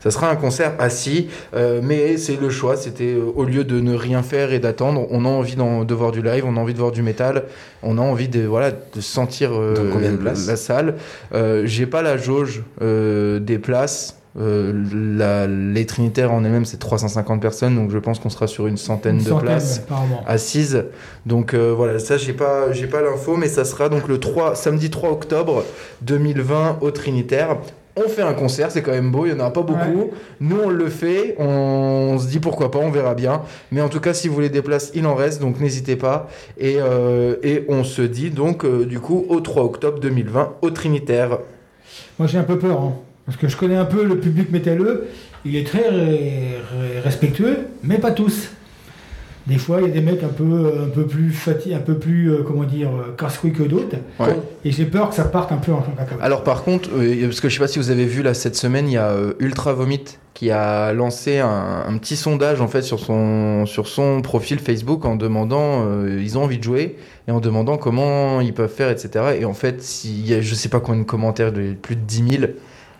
Ça sera un concert assis, euh, mais c'est le choix. C'était euh, au lieu de ne rien faire et d'attendre, on a envie d'en- de voir du live, on a envie de voir du métal, on a envie de voilà de sentir euh, combien de places la salle. Euh, J'ai pas la jauge euh, des places. Euh, la- les Trinitaires en elles-mêmes c'est 350 personnes, donc je pense qu'on sera sur une centaine Une de centaine, places ouais, apparemment. assises. Donc euh, voilà, ça j'ai pas j'ai pas l'info, mais ça sera donc le 3 samedi 3 octobre 2020 au Trinitaire. On fait un concert, c'est quand même beau, il y en a pas beaucoup. Nous on le fait, on, se dit pourquoi pas, on verra bien. Mais en tout cas, si vous voulez des places, il en reste, donc n'hésitez pas. Et, euh, et on se dit donc euh, du coup au 3 octobre 2020 au Trinitaire. Moi, j'ai un peu peur, hein, parce que je connais un peu le public métalleux. Il est très respectueux, mais pas tous. Des fois, il y a des mecs un peu, un peu plus fatigués, un peu plus, euh, comment dire, euh, casse-couilles que d'autres. Ouais. Et j'ai peur que ça parte un peu en cacahuète. Alors par contre, euh, parce que je sais pas si vous avez vu là cette semaine, il y a euh, Ultra Vomit qui a lancé un, un petit sondage en fait sur son sur son profil Facebook en demandant euh, ils ont envie de jouer et en demandant comment ils peuvent faire etc. Et en fait, s'il y a je sais pas combien de commentaires, de plus de 10 000.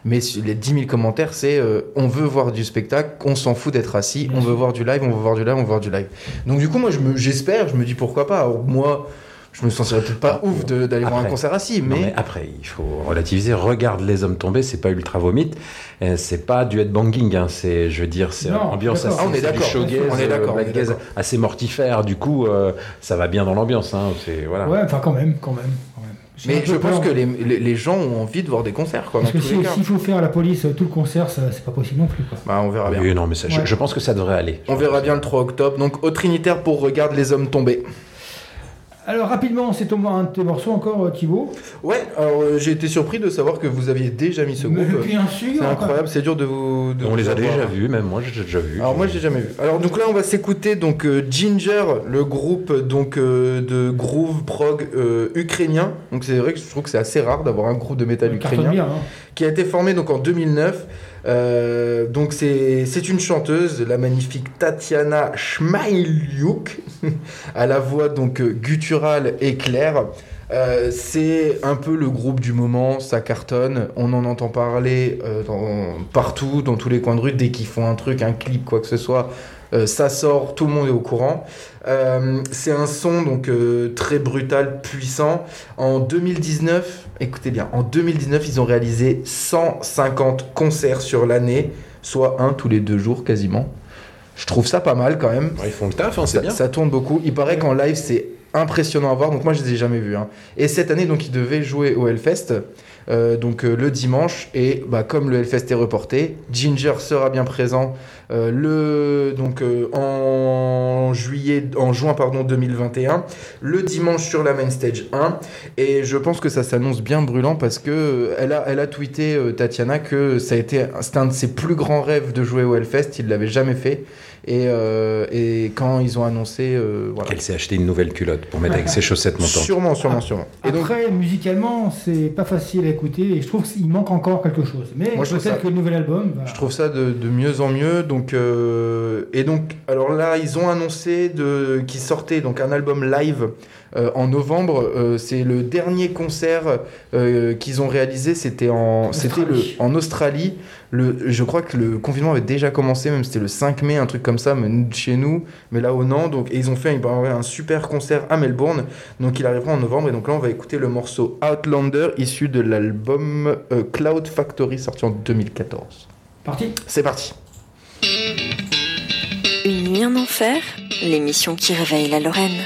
Mais les 10 000 commentaires, c'est euh, on veut voir du spectacle, on s'en fout d'être assis, on veut voir du live, on veut voir du live, on veut voir du live. Donc du coup, moi, j'espère, je me dis pourquoi pas. Alors, moi, je me sentirais peut-être pas ouf de- d'aller voir un concert assis, Non, mais, après, il faut relativiser. Regarde les hommes tombés, c'est pas ultra vomite, euh, c'est pas du headbanging, hein, c'est, je veux dire, c'est ambiance assez, Ah, on est c'est du d'accord, shoegaze, on est d'accord, euh, assez mortifère. Du coup, euh, ça va bien dans l'ambiance. Hein, voilà. Ouais, enfin, quand même, quand même. Mais je pense peur. que les, les- les gens ont envie de voir des concerts, quoi, Parce que si- s'il faut faire à la police tout le concert, ça, c'est pas possible non plus. Quoi. Bah, on verra bien. Oui, non, mais ça, je, Ouais. je pense que ça devrait aller. On verra bien le 3 octobre. Donc, au Trinitaire pour Regarde les hommes tombés. Alors, rapidement, c'est ton- un de tes morceaux encore, euh, Thibaut Ouais, alors euh, j'ai été surpris de savoir que vous aviez déjà mis ce Mais groupe. bien sûr, C'est incroyable, c'est dur de vous. de On vous les a déjà vus, même moi j'ai déjà vu. Alors moi j'ai jamais vu. Alors donc là on va s'écouter donc euh, Ginger, le groupe donc euh, de groove prog euh, ukrainien. Donc c'est vrai que je trouve que c'est assez rare d'avoir un groupe de métal ukrainien bien, hein. qui a été formé donc en 2009. Euh, donc c'est une chanteuse, la magnifique Tatiana Schmailiuk, [LAUGHS] à la voix donc euh, gutturale et claire. Euh, c'est un peu le groupe du moment, ça cartonne, on en entend parler partout, dans tous les coins de rue, dès qu'ils font un truc, un clip, quoi que ce soit, ça sort, tout le monde est au courant. Euh, c'est un son donc euh, très brutal, puissant. En 2019, écoutez bien, en 2019, ils ont réalisé 150 concerts sur l'année, soit un tous les deux jours quasiment. Je trouve ça pas mal quand même. ils font le taf, hein, c'est ça, bien. ça tourne beaucoup. Il paraît qu'en live, c'est impressionnant à voir. Donc moi, je les ai jamais vus. hein. Et cette année, donc, ils devaient jouer au Hellfest. Euh, donc euh, le dimanche. Et bah, comme le Hellfest est reporté, Ginger sera bien présent euh, le, donc, en, juillet, en juin pardon, 2021, le dimanche sur la main stage 1. Et je pense que ça s'annonce bien brûlant parce que elle a, tweeté, Tatiana, que ça a été, un de ses plus grands rêves de jouer au Hellfest. Il l'avait jamais fait. Et, euh, et quand ils ont annoncé. euh, voilà. Elle s'est acheté une nouvelle culotte pour mettre avec ses chaussettes montantes. Sûrement, sûrement, sûrement. Et donc, Après, musicalement, c'est pas facile à écouter et je trouve qu'il manque encore quelque chose. Mais Moi, je trouve peut-être ça- que le nouvel album. Je trouve ça de, de mieux en mieux. Donc, euh, et donc, alors là, ils ont annoncé de, qu'ils sortaient donc un album live en novembre. Euh, c'est le dernier concert euh, qu'ils ont réalisé. C'était en, c'était le, en Australie. Le, je crois que le confinement avait déjà commencé, même c'était le 5 mai, un truc comme ça, mais chez nous, mais là au Nant. Donc, et ils ont fait un, un super concert à Melbourne. Donc, il arrivera en novembre. Et donc là, on va écouter le morceau Outlander issu de l'album euh, Cloud Factory sorti en 2014. Parti C'est parti. Une nuit en enfer, l'émission qui réveille la Lorraine.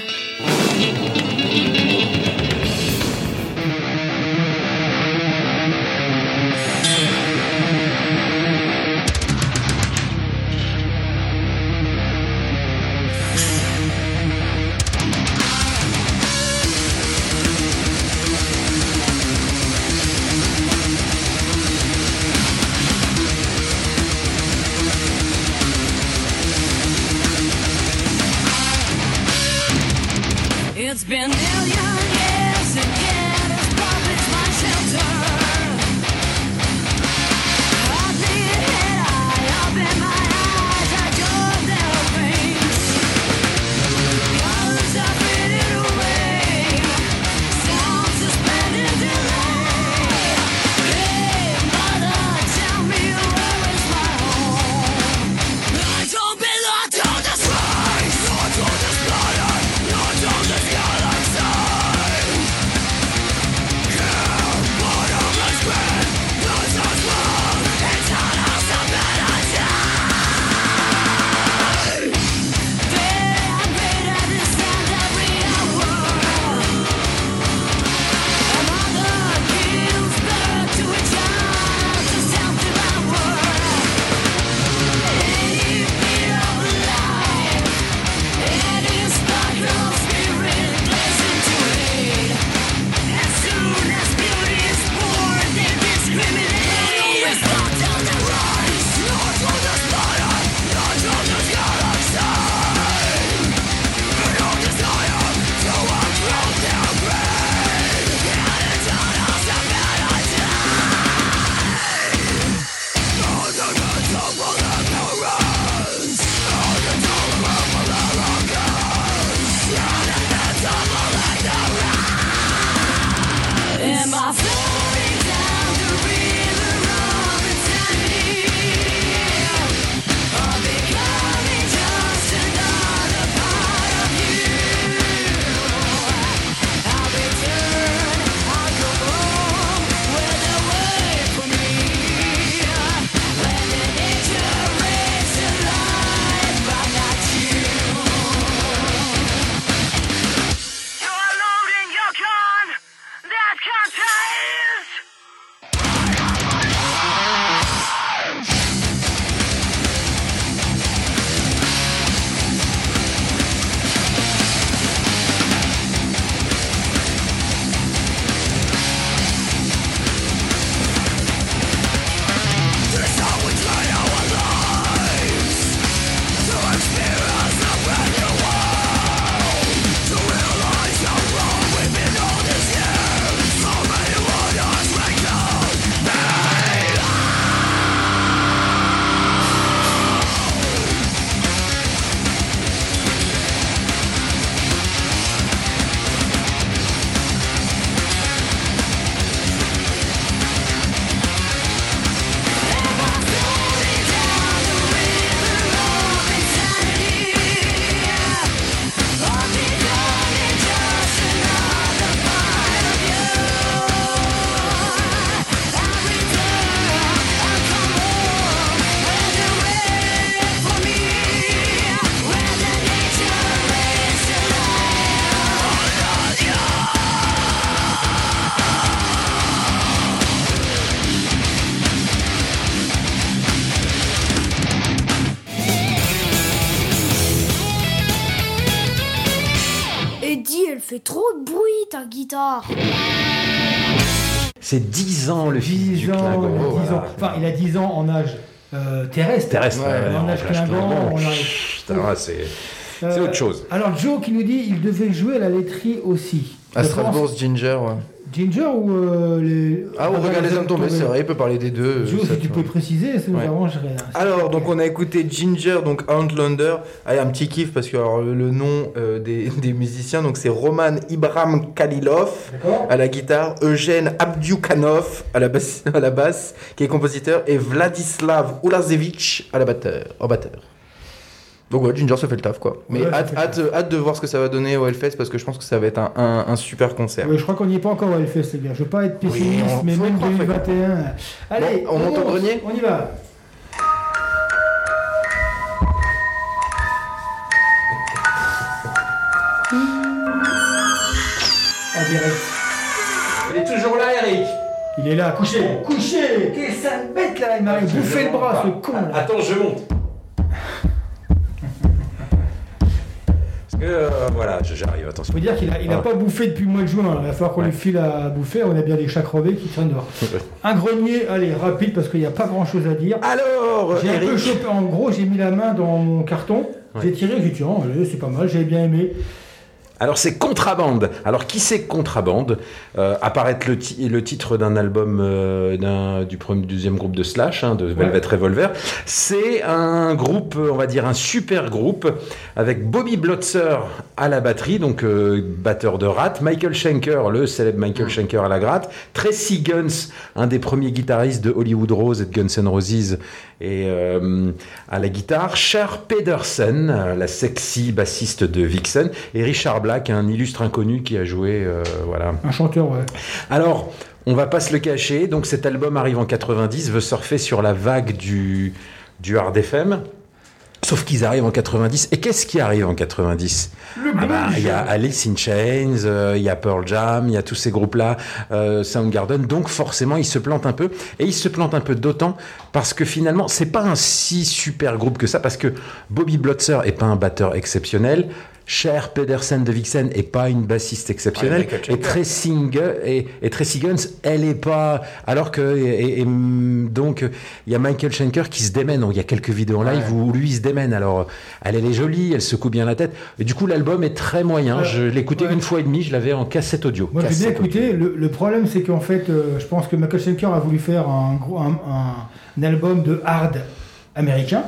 En âge euh, terrestre. Terrestre, Ouais, ouais, en en âge c'est Euh, autre chose. Alors Joe qui nous dit il devait jouer à la laiterie aussi. À Strasbourg, pense- Ginger, ouais. Ginger ou euh, les. Ah, on regarde les hommes tombés, c'est vrai, il peut parler des deux. Joe, si tu peux préciser, ça nous Ouais. arrangerait. hein. Alors, donc on a écouté Ginger, donc Outlander. Allez, un petit kiff parce que alors, le, nom euh, des, [LAUGHS] des musiciens, donc c'est Roman Ibram Kalilov à la guitare, Eugène Abdioukhanov à la basse, [LAUGHS] à la basse, qui est compositeur, et Vladislav Ulazevich à la batteur, au batteur. Donc ouais, Ginger se fait le taf quoi. Mais Ouais, ça hâte, hâte, hâte de voir ce que ça va donner au Hellfest parce que je pense que ça va être un, un- un super concert. Ouais, je crois qu'on n'y est pas encore au Hellfest, les gars. Je veux pas être pessimiste, on- mais même croire, faut 2021. Allez, Bon, on monte au grenier On y va. En direct. Il est toujours là, Eric. Il est là, couché, couché. Quelle sale bête là, il m'a bouffé le bras, ce con là. Attends, je monte. Euh, voilà, j'arrive, attention. Faut dire qu'il a, il a Ah. pas bouffé depuis le mois de juin. là. Il va falloir qu'on lui file à bouffer. On a bien des chats crevés qui traînent dehors. Un grenier, allez, rapide parce qu'il n'y a pas grand chose à dire. Alors, j'ai un peu chopé. En gros, j'ai mis la main dans mon carton. J'ai tiré, j'ai dit tiens, allez, c'est pas mal, j'avais bien aimé. Alors c'est Contrabande. Alors qui c'est Contrabande? Euh, Apparaître le, ti- le titre d'un album euh, d'un- du premier, deuxième groupe de Slash, hein, de Velvet Revolver. C'est un groupe, on va dire un super groupe, avec Bobby Blotzer à la batterie, donc euh, batteur de Rat, Michael Schenker, le célèbre Michael Schenker à la gratte, Tracy Guns, un des premiers guitaristes de Hollywood Rose et de Guns N' Roses, et euh, à la guitare, Cher Pedersen, la sexy bassiste de Vixen, et Richard Black, un illustre inconnu qui a joué, euh, voilà. Un chanteur, ouais. Alors, on va pas se le cacher, donc cet album arrive en 90, veut surfer sur la vague du, du hard FM. Sauf qu'ils arrivent en 90. Et qu'est-ce qui arrive en 90 Ah bah, Il y a Alice in Chains, euh, il y a Pearl Jam, il y a tous ces groupes-là, euh, Soundgarden. Donc forcément, ils se plantent un peu. Et ils se plantent un peu d'autant parce que finalement, c'est pas un si super groupe que ça. Parce que Bobby Blotzer est pas un batteur exceptionnel. Cher Pedersen de Vixen est pas une bassiste exceptionnelle. Ah, et. Tracy et, et Tracy Guns, elle est pas. Alors que. Et, et, donc, il y a Michael Schenker qui se démène. Donc, il y a quelques vidéos en live où lui, il se démène. Alors, elle, elle est jolie, elle secoue bien la tête. Et du coup, l'album est très moyen. Ouais. Je l'ai écouté Ouais. une fois et demi. Je l'avais en cassette audio. Moi, j'ai bien écouté. Le, le problème, c'est qu'en fait, euh, je pense que Michael Schenker a voulu faire un, gros, un, un- un album de hard américain.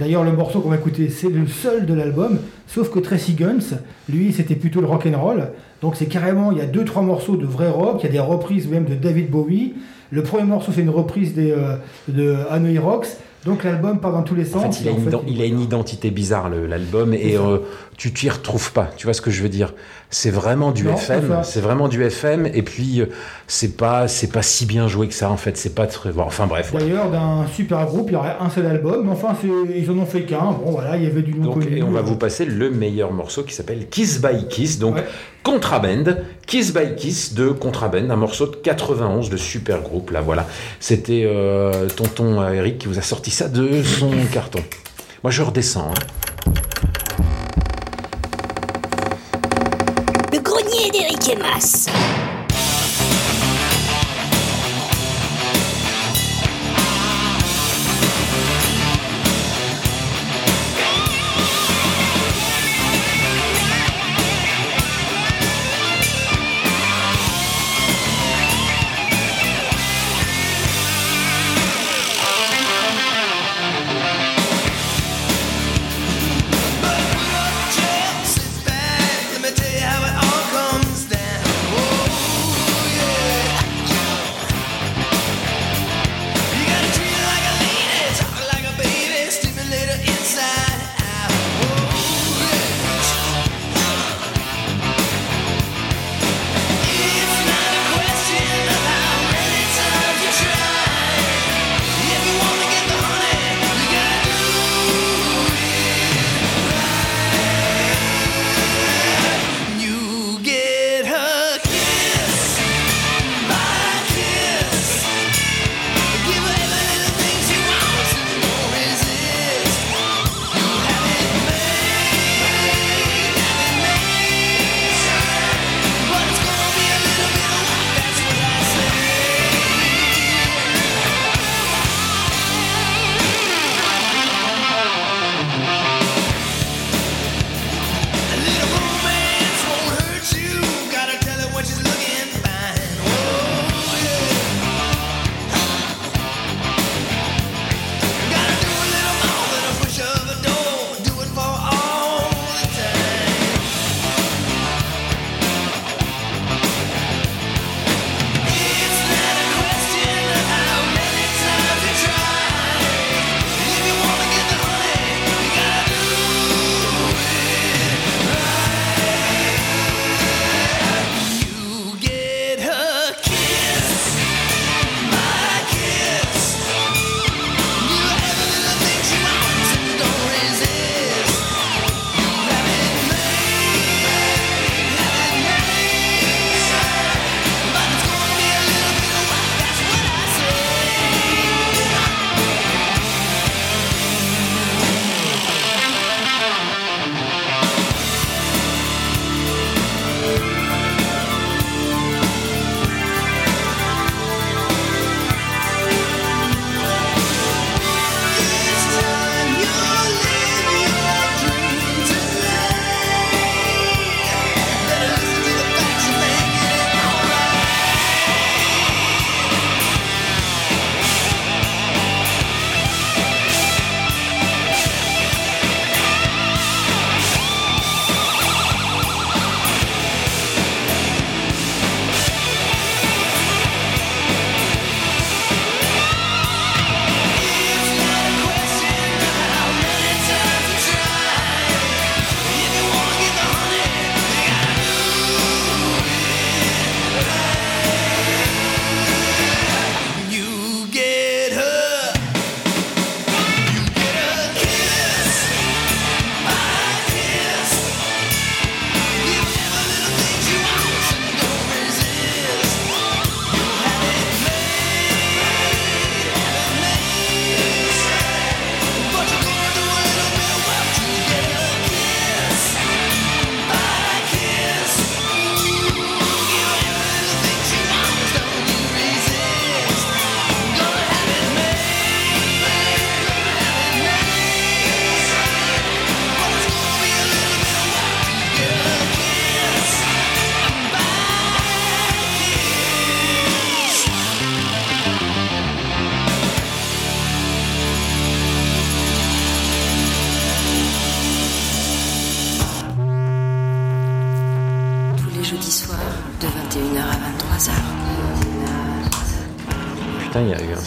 D'ailleurs, le morceau qu'on va écouter, c'est le seul de l'album. Sauf que Tracy Guns, lui, c'était plutôt le rock and roll. Donc, c'est carrément, il y a deux, trois morceaux de vrai rock. Il y a des reprises même de David Bowie. Le premier morceau, c'est une reprise des, euh, de Hanoi Rocks. Donc, l'album part dans tous les En sens. fait, il a, Et en une, fait, il a une identité bizarre, l'album, et euh, tu t'y retrouves pas. Tu vois ce que je veux dire? C'est vraiment du Non, FM. C'est vraiment du FM. Et puis, euh, c'est pas, c'est pas si bien joué que ça, en fait. C'est pas très. bon, Enfin, bref. D'ailleurs, d'un super groupe, il y aurait un seul album. Mais enfin, ils en ont fait qu'un. Bon, voilà, il y avait du nom Donc, et on va vous passer le meilleur morceau qui s'appelle Kiss by Kiss, donc Ouais. Contraband, Kiss by Kiss de Contraband, un morceau de 91 de super groupe. Là, voilà, c'était euh, Tonton euh, Eric qui vous a sorti ça de son [LAUGHS] carton. Moi, je redescends. hein. Grenier d'Eric et Mas.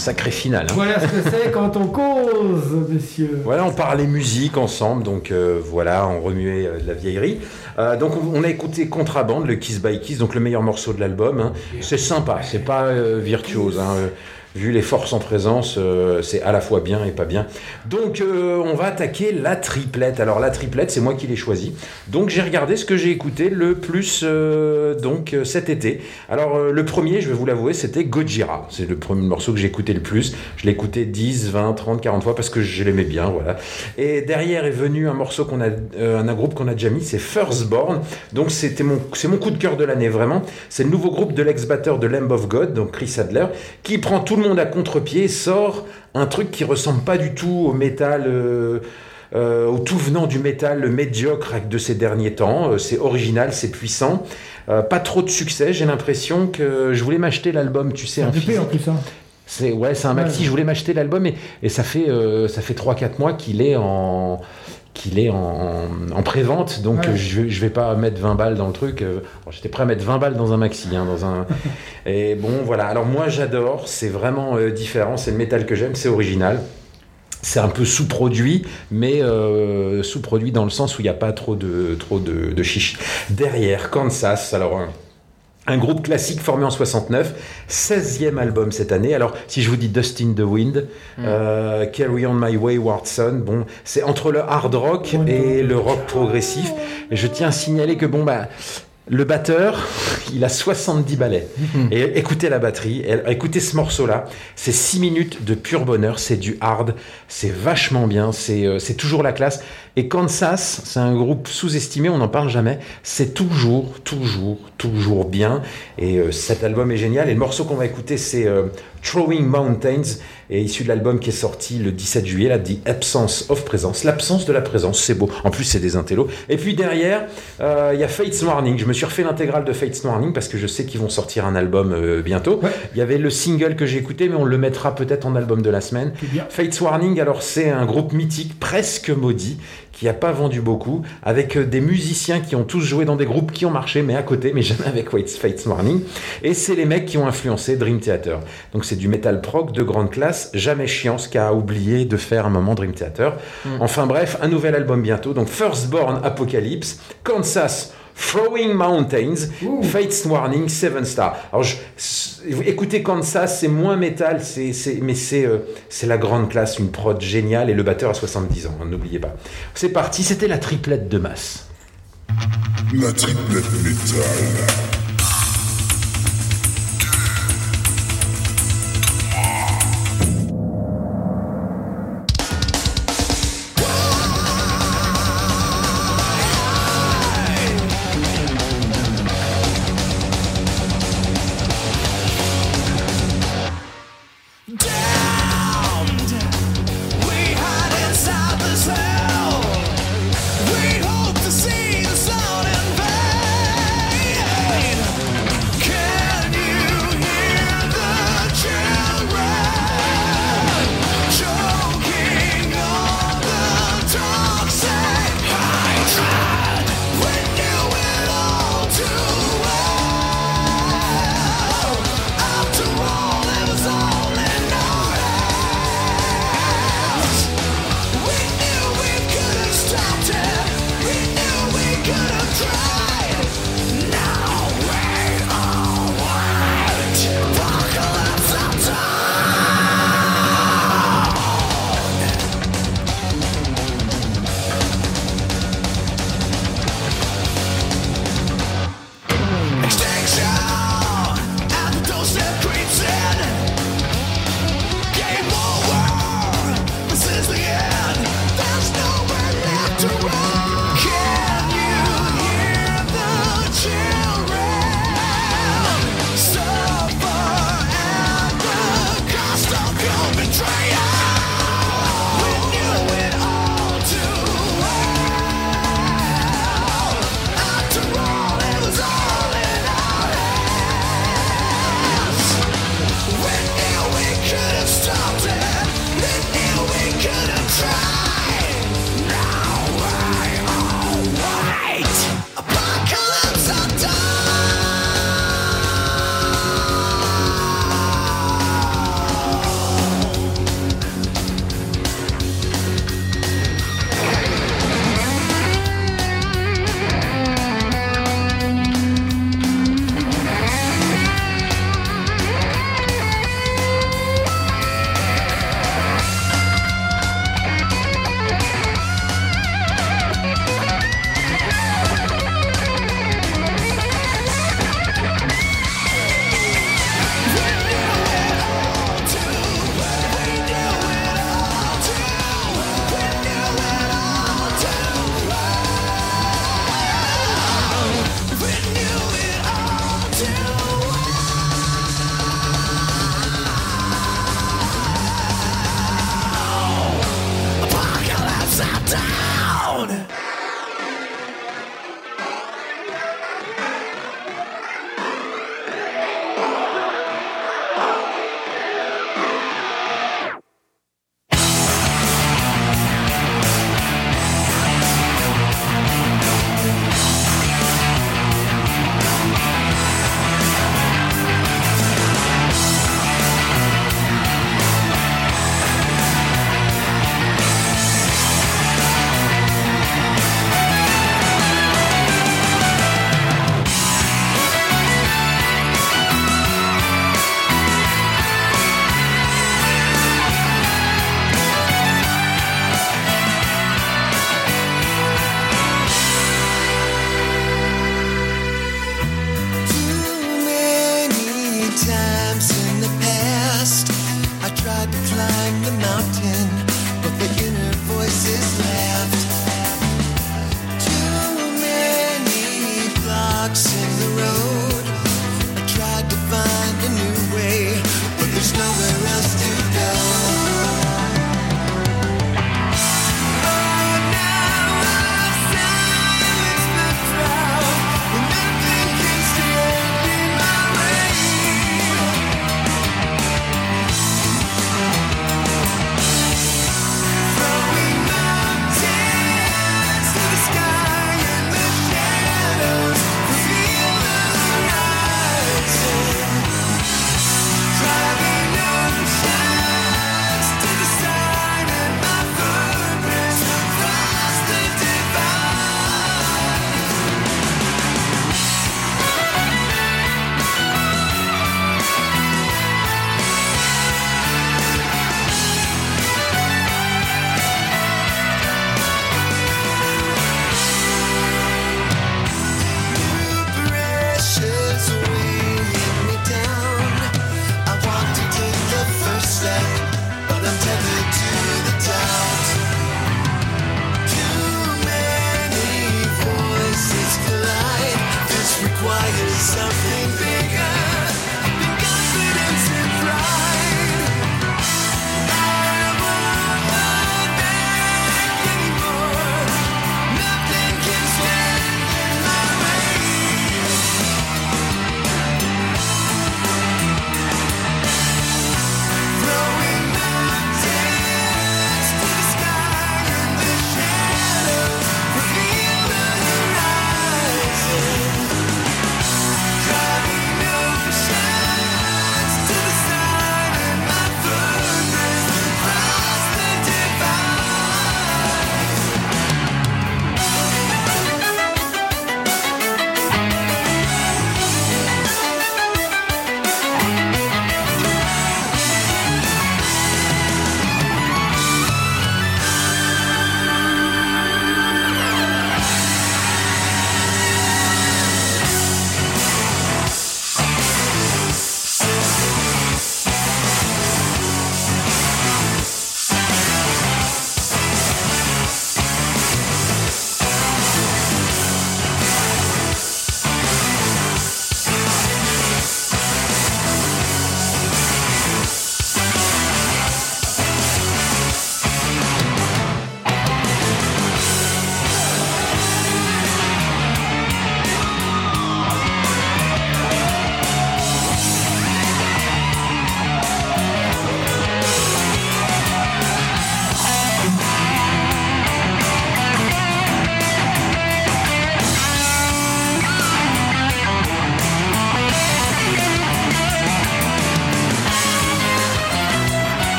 Sacré final. hein. Voilà ce que c'est [LAUGHS] quand on cause, messieurs. Voilà, on parlait musique ensemble, donc euh, voilà, on remuait euh, de la vieillerie. Euh, donc on, on a écouté Contrabande, le Kiss by Kiss, donc le meilleur morceau de l'album. hein. C'est sympa, c'est pas virtuose. hein, Vu les forces en présence, euh, c'est à la fois bien et pas bien. Donc euh, on va attaquer la triplette. Alors la triplette, c'est moi qui l'ai choisi. Donc j'ai regardé ce que j'ai écouté le plus euh, donc cet été. Alors le premier, je vais vous l'avouer, c'était Gojira. C'est le premier morceau que j'ai écouté le plus. Je l'ai écouté 10, 20, 30, 40 fois parce que je l'aimais bien, voilà. Et derrière est venu un morceau qu'on a, un, un groupe qu'on a déjà mis, c'est Firstborn. Donc c'était mon, c'est mon coup de cœur de l'année vraiment. C'est le nouveau groupe de l'ex-batteur de Lamb of God, donc Chris Adler, qui prend tout le monde à contre-pied, sort un truc qui ressemble pas du tout au métal. euh, euh, au tout venant du métal médiocre de ces derniers temps. Euh, c'est original, c'est puissant. Euh, pas trop de succès. J'ai l'impression que je voulais m'acheter l'album, tu sais, Un en plus, hein. C'est ouais, c'est un maxi. Ouais. Je voulais m'acheter l'album et, et ça fait euh, ça fait 3-4 mois qu'il est en qu'il est en, en pré-vente, donc Ouais. je, je vais pas mettre 20 balles dans le truc. euh, J'étais prêt à mettre 20 balles dans un maxi, hein, dans un. [LAUGHS] et bon, voilà. Alors moi, j'adore. C'est vraiment euh, différent. C'est le métal que j'aime. C'est original. C'est un peu sous-produit, mais euh, sous-produit dans le sens où il n'y a pas trop de trop de, de chichi. Derrière, Kansas. Alors. un- un groupe classique formé en 69, 16e album cette année. Alors, si je vous dis Dust in the Wind, euh, Carry on My Wayward Son, bon, c'est entre le hard rock et le rock progressif. Je tiens à signaler que, bon, bah, le batteur, il a 70 ballets. Et écoutez la batterie, écoutez ce morceau-là. C'est 6 minutes de pur bonheur, c'est du hard, c'est vachement bien, c'est euh, c'est toujours la classe. Et Kansas, c'est un groupe sous-estimé, on n'en parle jamais. C'est toujours, toujours, toujours bien. Et euh, cet album est génial. Et le morceau qu'on va écouter, c'est euh, Throwing Mountains, et issu de l'album qui est sorti le 17 juillet, là, The Absence of Presence. L'absence de la présence, c'est beau. En plus, c'est des intellos. Et puis derrière, euh, il y a Fates Warning. Je me suis refait l'intégrale de Fates Warning parce que je sais qu'ils vont sortir un album euh, bientôt. Il y avait le single que j'ai écouté, mais on le mettra peut-être en album de la semaine. Fates Warning, alors c'est un groupe mythique, presque maudit, qui n'a pas vendu beaucoup, avec euh, des musiciens qui ont tous joué dans des groupes qui ont marché, mais à côté, mais jamais avec Fates Fates Warning. Et c'est les mecs qui ont influencé Dream Theater. Donc c'est du metal prog de grande classe, jamais chiant, ce qu'a oublié de faire un moment Dream Theater. Enfin bref, un nouvel album bientôt. Donc Firstborn Apocalypse, Kansas. Throwing Mountains, Fates Warning, Seven Star. Alors, je- écoutez Kansas, c'est moins métal, c'est, mais c'est, euh, c'est la grande classe, une prod géniale, et le batteur a 70 ans, hein, n'oubliez pas. C'est parti, c'était la triplette de masse. La triplette métal.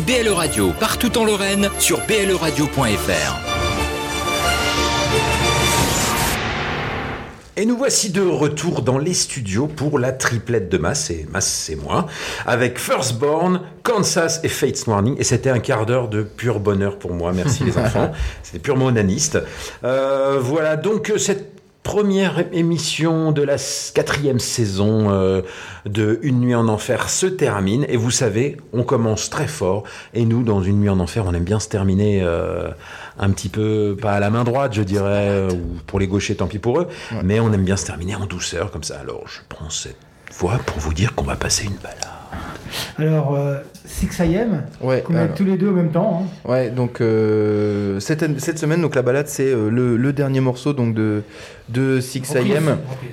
Écoutez BLE Radio partout en Lorraine sur bleradio.fr. Et nous voici de retour dans les studios pour la triplette de Mass, et Mass c'est moi, avec Firstborn, Kansas et Fates Warning. Et c'était un quart d'heure de pur bonheur pour moi, merci les [LAUGHS] enfants. C'était purement onaniste. Euh, voilà, donc cette première émission de la quatrième saison euh, de Une nuit en enfer se termine. Et vous savez, on commence très fort. Et nous, dans Une nuit en enfer, on aime bien se terminer euh, un petit peu, pas à la main droite, je dirais, euh, ou pour les gauchers, tant pis pour eux. Mais on aime bien se terminer en douceur, comme ça. Alors, je prends cette voix pour vous dire qu'on va passer une balade. Alors, euh, 6am, Ouais, qu'on tous les deux en même temps. hein. Ouais, donc euh, cette, cette semaine, donc la balade, c'est euh, le, le dernier morceau donc de de 6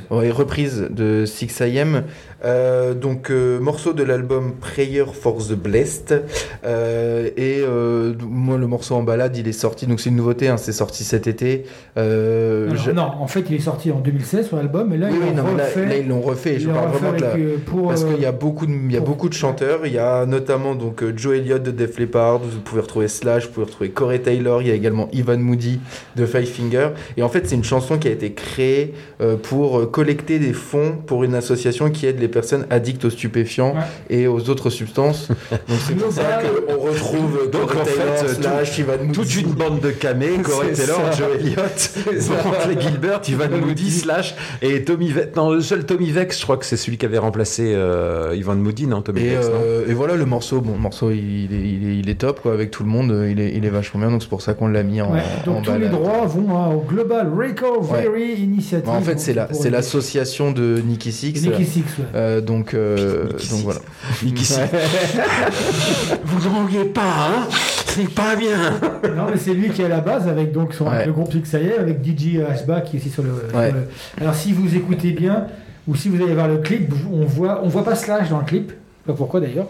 Reprise, ouais, de 6 AM. Euh, donc euh, morceau de l'album Prayer for the Blessed. Euh, et moi, le morceau en balade, il est sorti. Donc c'est une nouveauté, hein, c'est sorti cet été. Alors, je- Non, en fait, il est sorti en 2016 sur l'album, et là, oui, ils l'ont mais là, refait. là, ils l'ont refait. Ils Je parle refait vraiment de la... pour, parce qu'il y a beaucoup de, il y a beaucoup de chanteurs. Il y a notamment donc Joe Elliott de Def Leppard. Vous pouvez retrouver Slash, vous pouvez retrouver Corey Taylor. Il y a également Ivan Moody de Five Finger. Et en fait, c'est une chanson qui a été créée euh, pour euh, collecter des fonds pour une association qui aide les personnes addictes aux stupéfiants et aux autres substances. [LAUGHS] Donc c'est pour ça qu'on retrouve Donc en fait, Slash, tout- toute une bande de camés, Corey Taylor, ça. Joe Elliott. [LAUGHS] Brantley Gilbert, Ivan Moody, Slash et Tommy Vex. Non, le seul Tommy Vex, je crois que c'est celui qui avait remplacé euh, Ivan Moody, non Tommy Et, Vex, non euh, et voilà le morceau, bon le morceau il est, il est, il est top quoi avec tout le monde, il est, il est vachement bien donc c'est pour ça qu'on l'a mis en, Ouais, en donc tous les droits vont hein, au Global Recovery Initiative. en fait c'est la, c'est l'association de Nicky Six. Nicky Six, ouais. Euh, donc euh, donc voilà. Nicky Six. [LAUGHS] Vous pas, hein? C'est pas bien. Non, mais c'est lui qui est à la base avec donc son, Ouais. le groupe Pixaye, avec DJ Ashba qui est aussi sur le, sur Ouais. le- Alors si vous écoutez bien ou si vous allez voir le clip, on voit on voit pas Slash dans le clip, pas pourquoi d'ailleurs.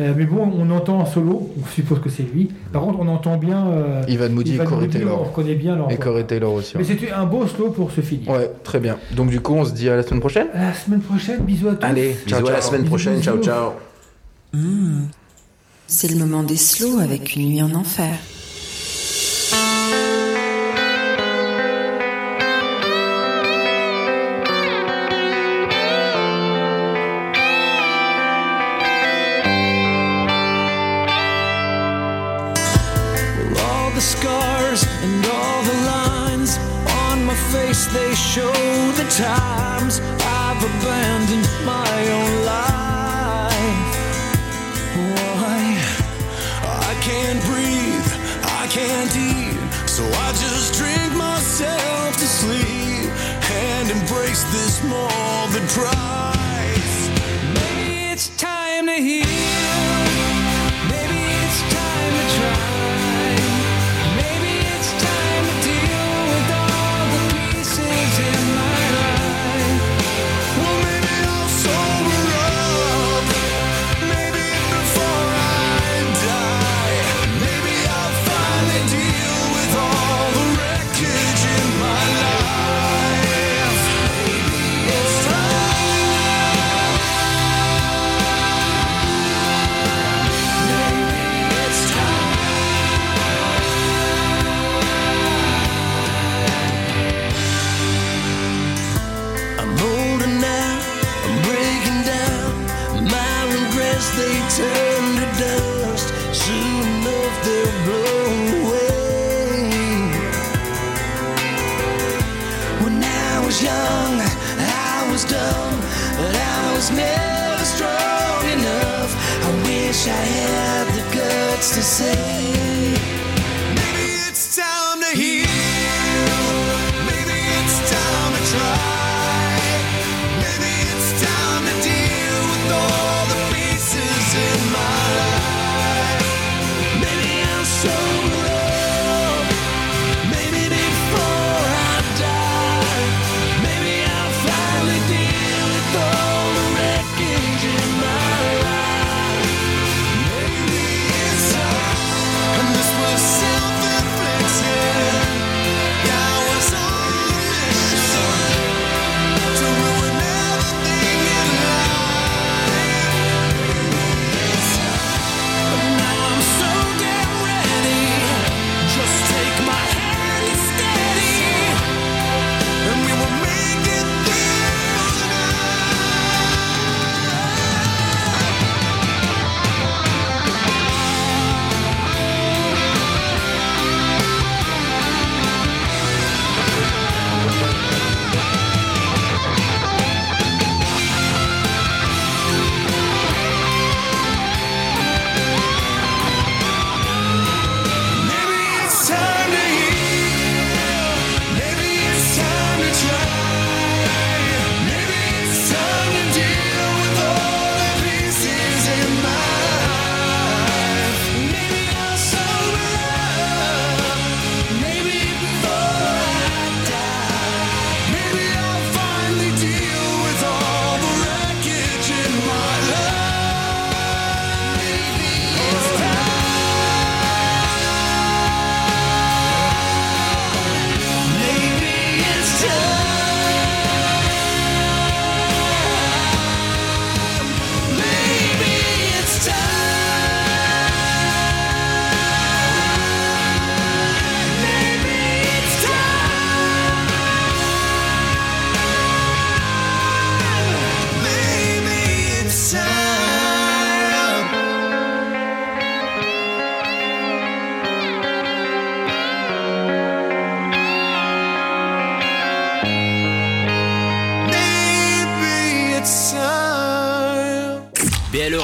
Euh, mais bon, on entend en solo, on suppose que c'est lui. Par contre, on entend bien euh, Ivan Moody et Corey Moody, Taylor. On reconnaît bien leur Et. Corey Taylor aussi. Mais ouais. c'était un beau slow pour se finir. Ouais, très bien. Donc du coup on se dit à la semaine prochaine. À la semaine prochaine, bisous à tous. Allez, bisous à la semaine Bisous, prochaine, ciao bisous. ciao. Hmm. C'est le moment des slows avec une nuit en enfer. They show the times I've abandoned my own life. Why? I can't breathe, I can't eat, so I just drink myself to sleep and embrace this more than price. never strong enough. I wish I had the guts to say.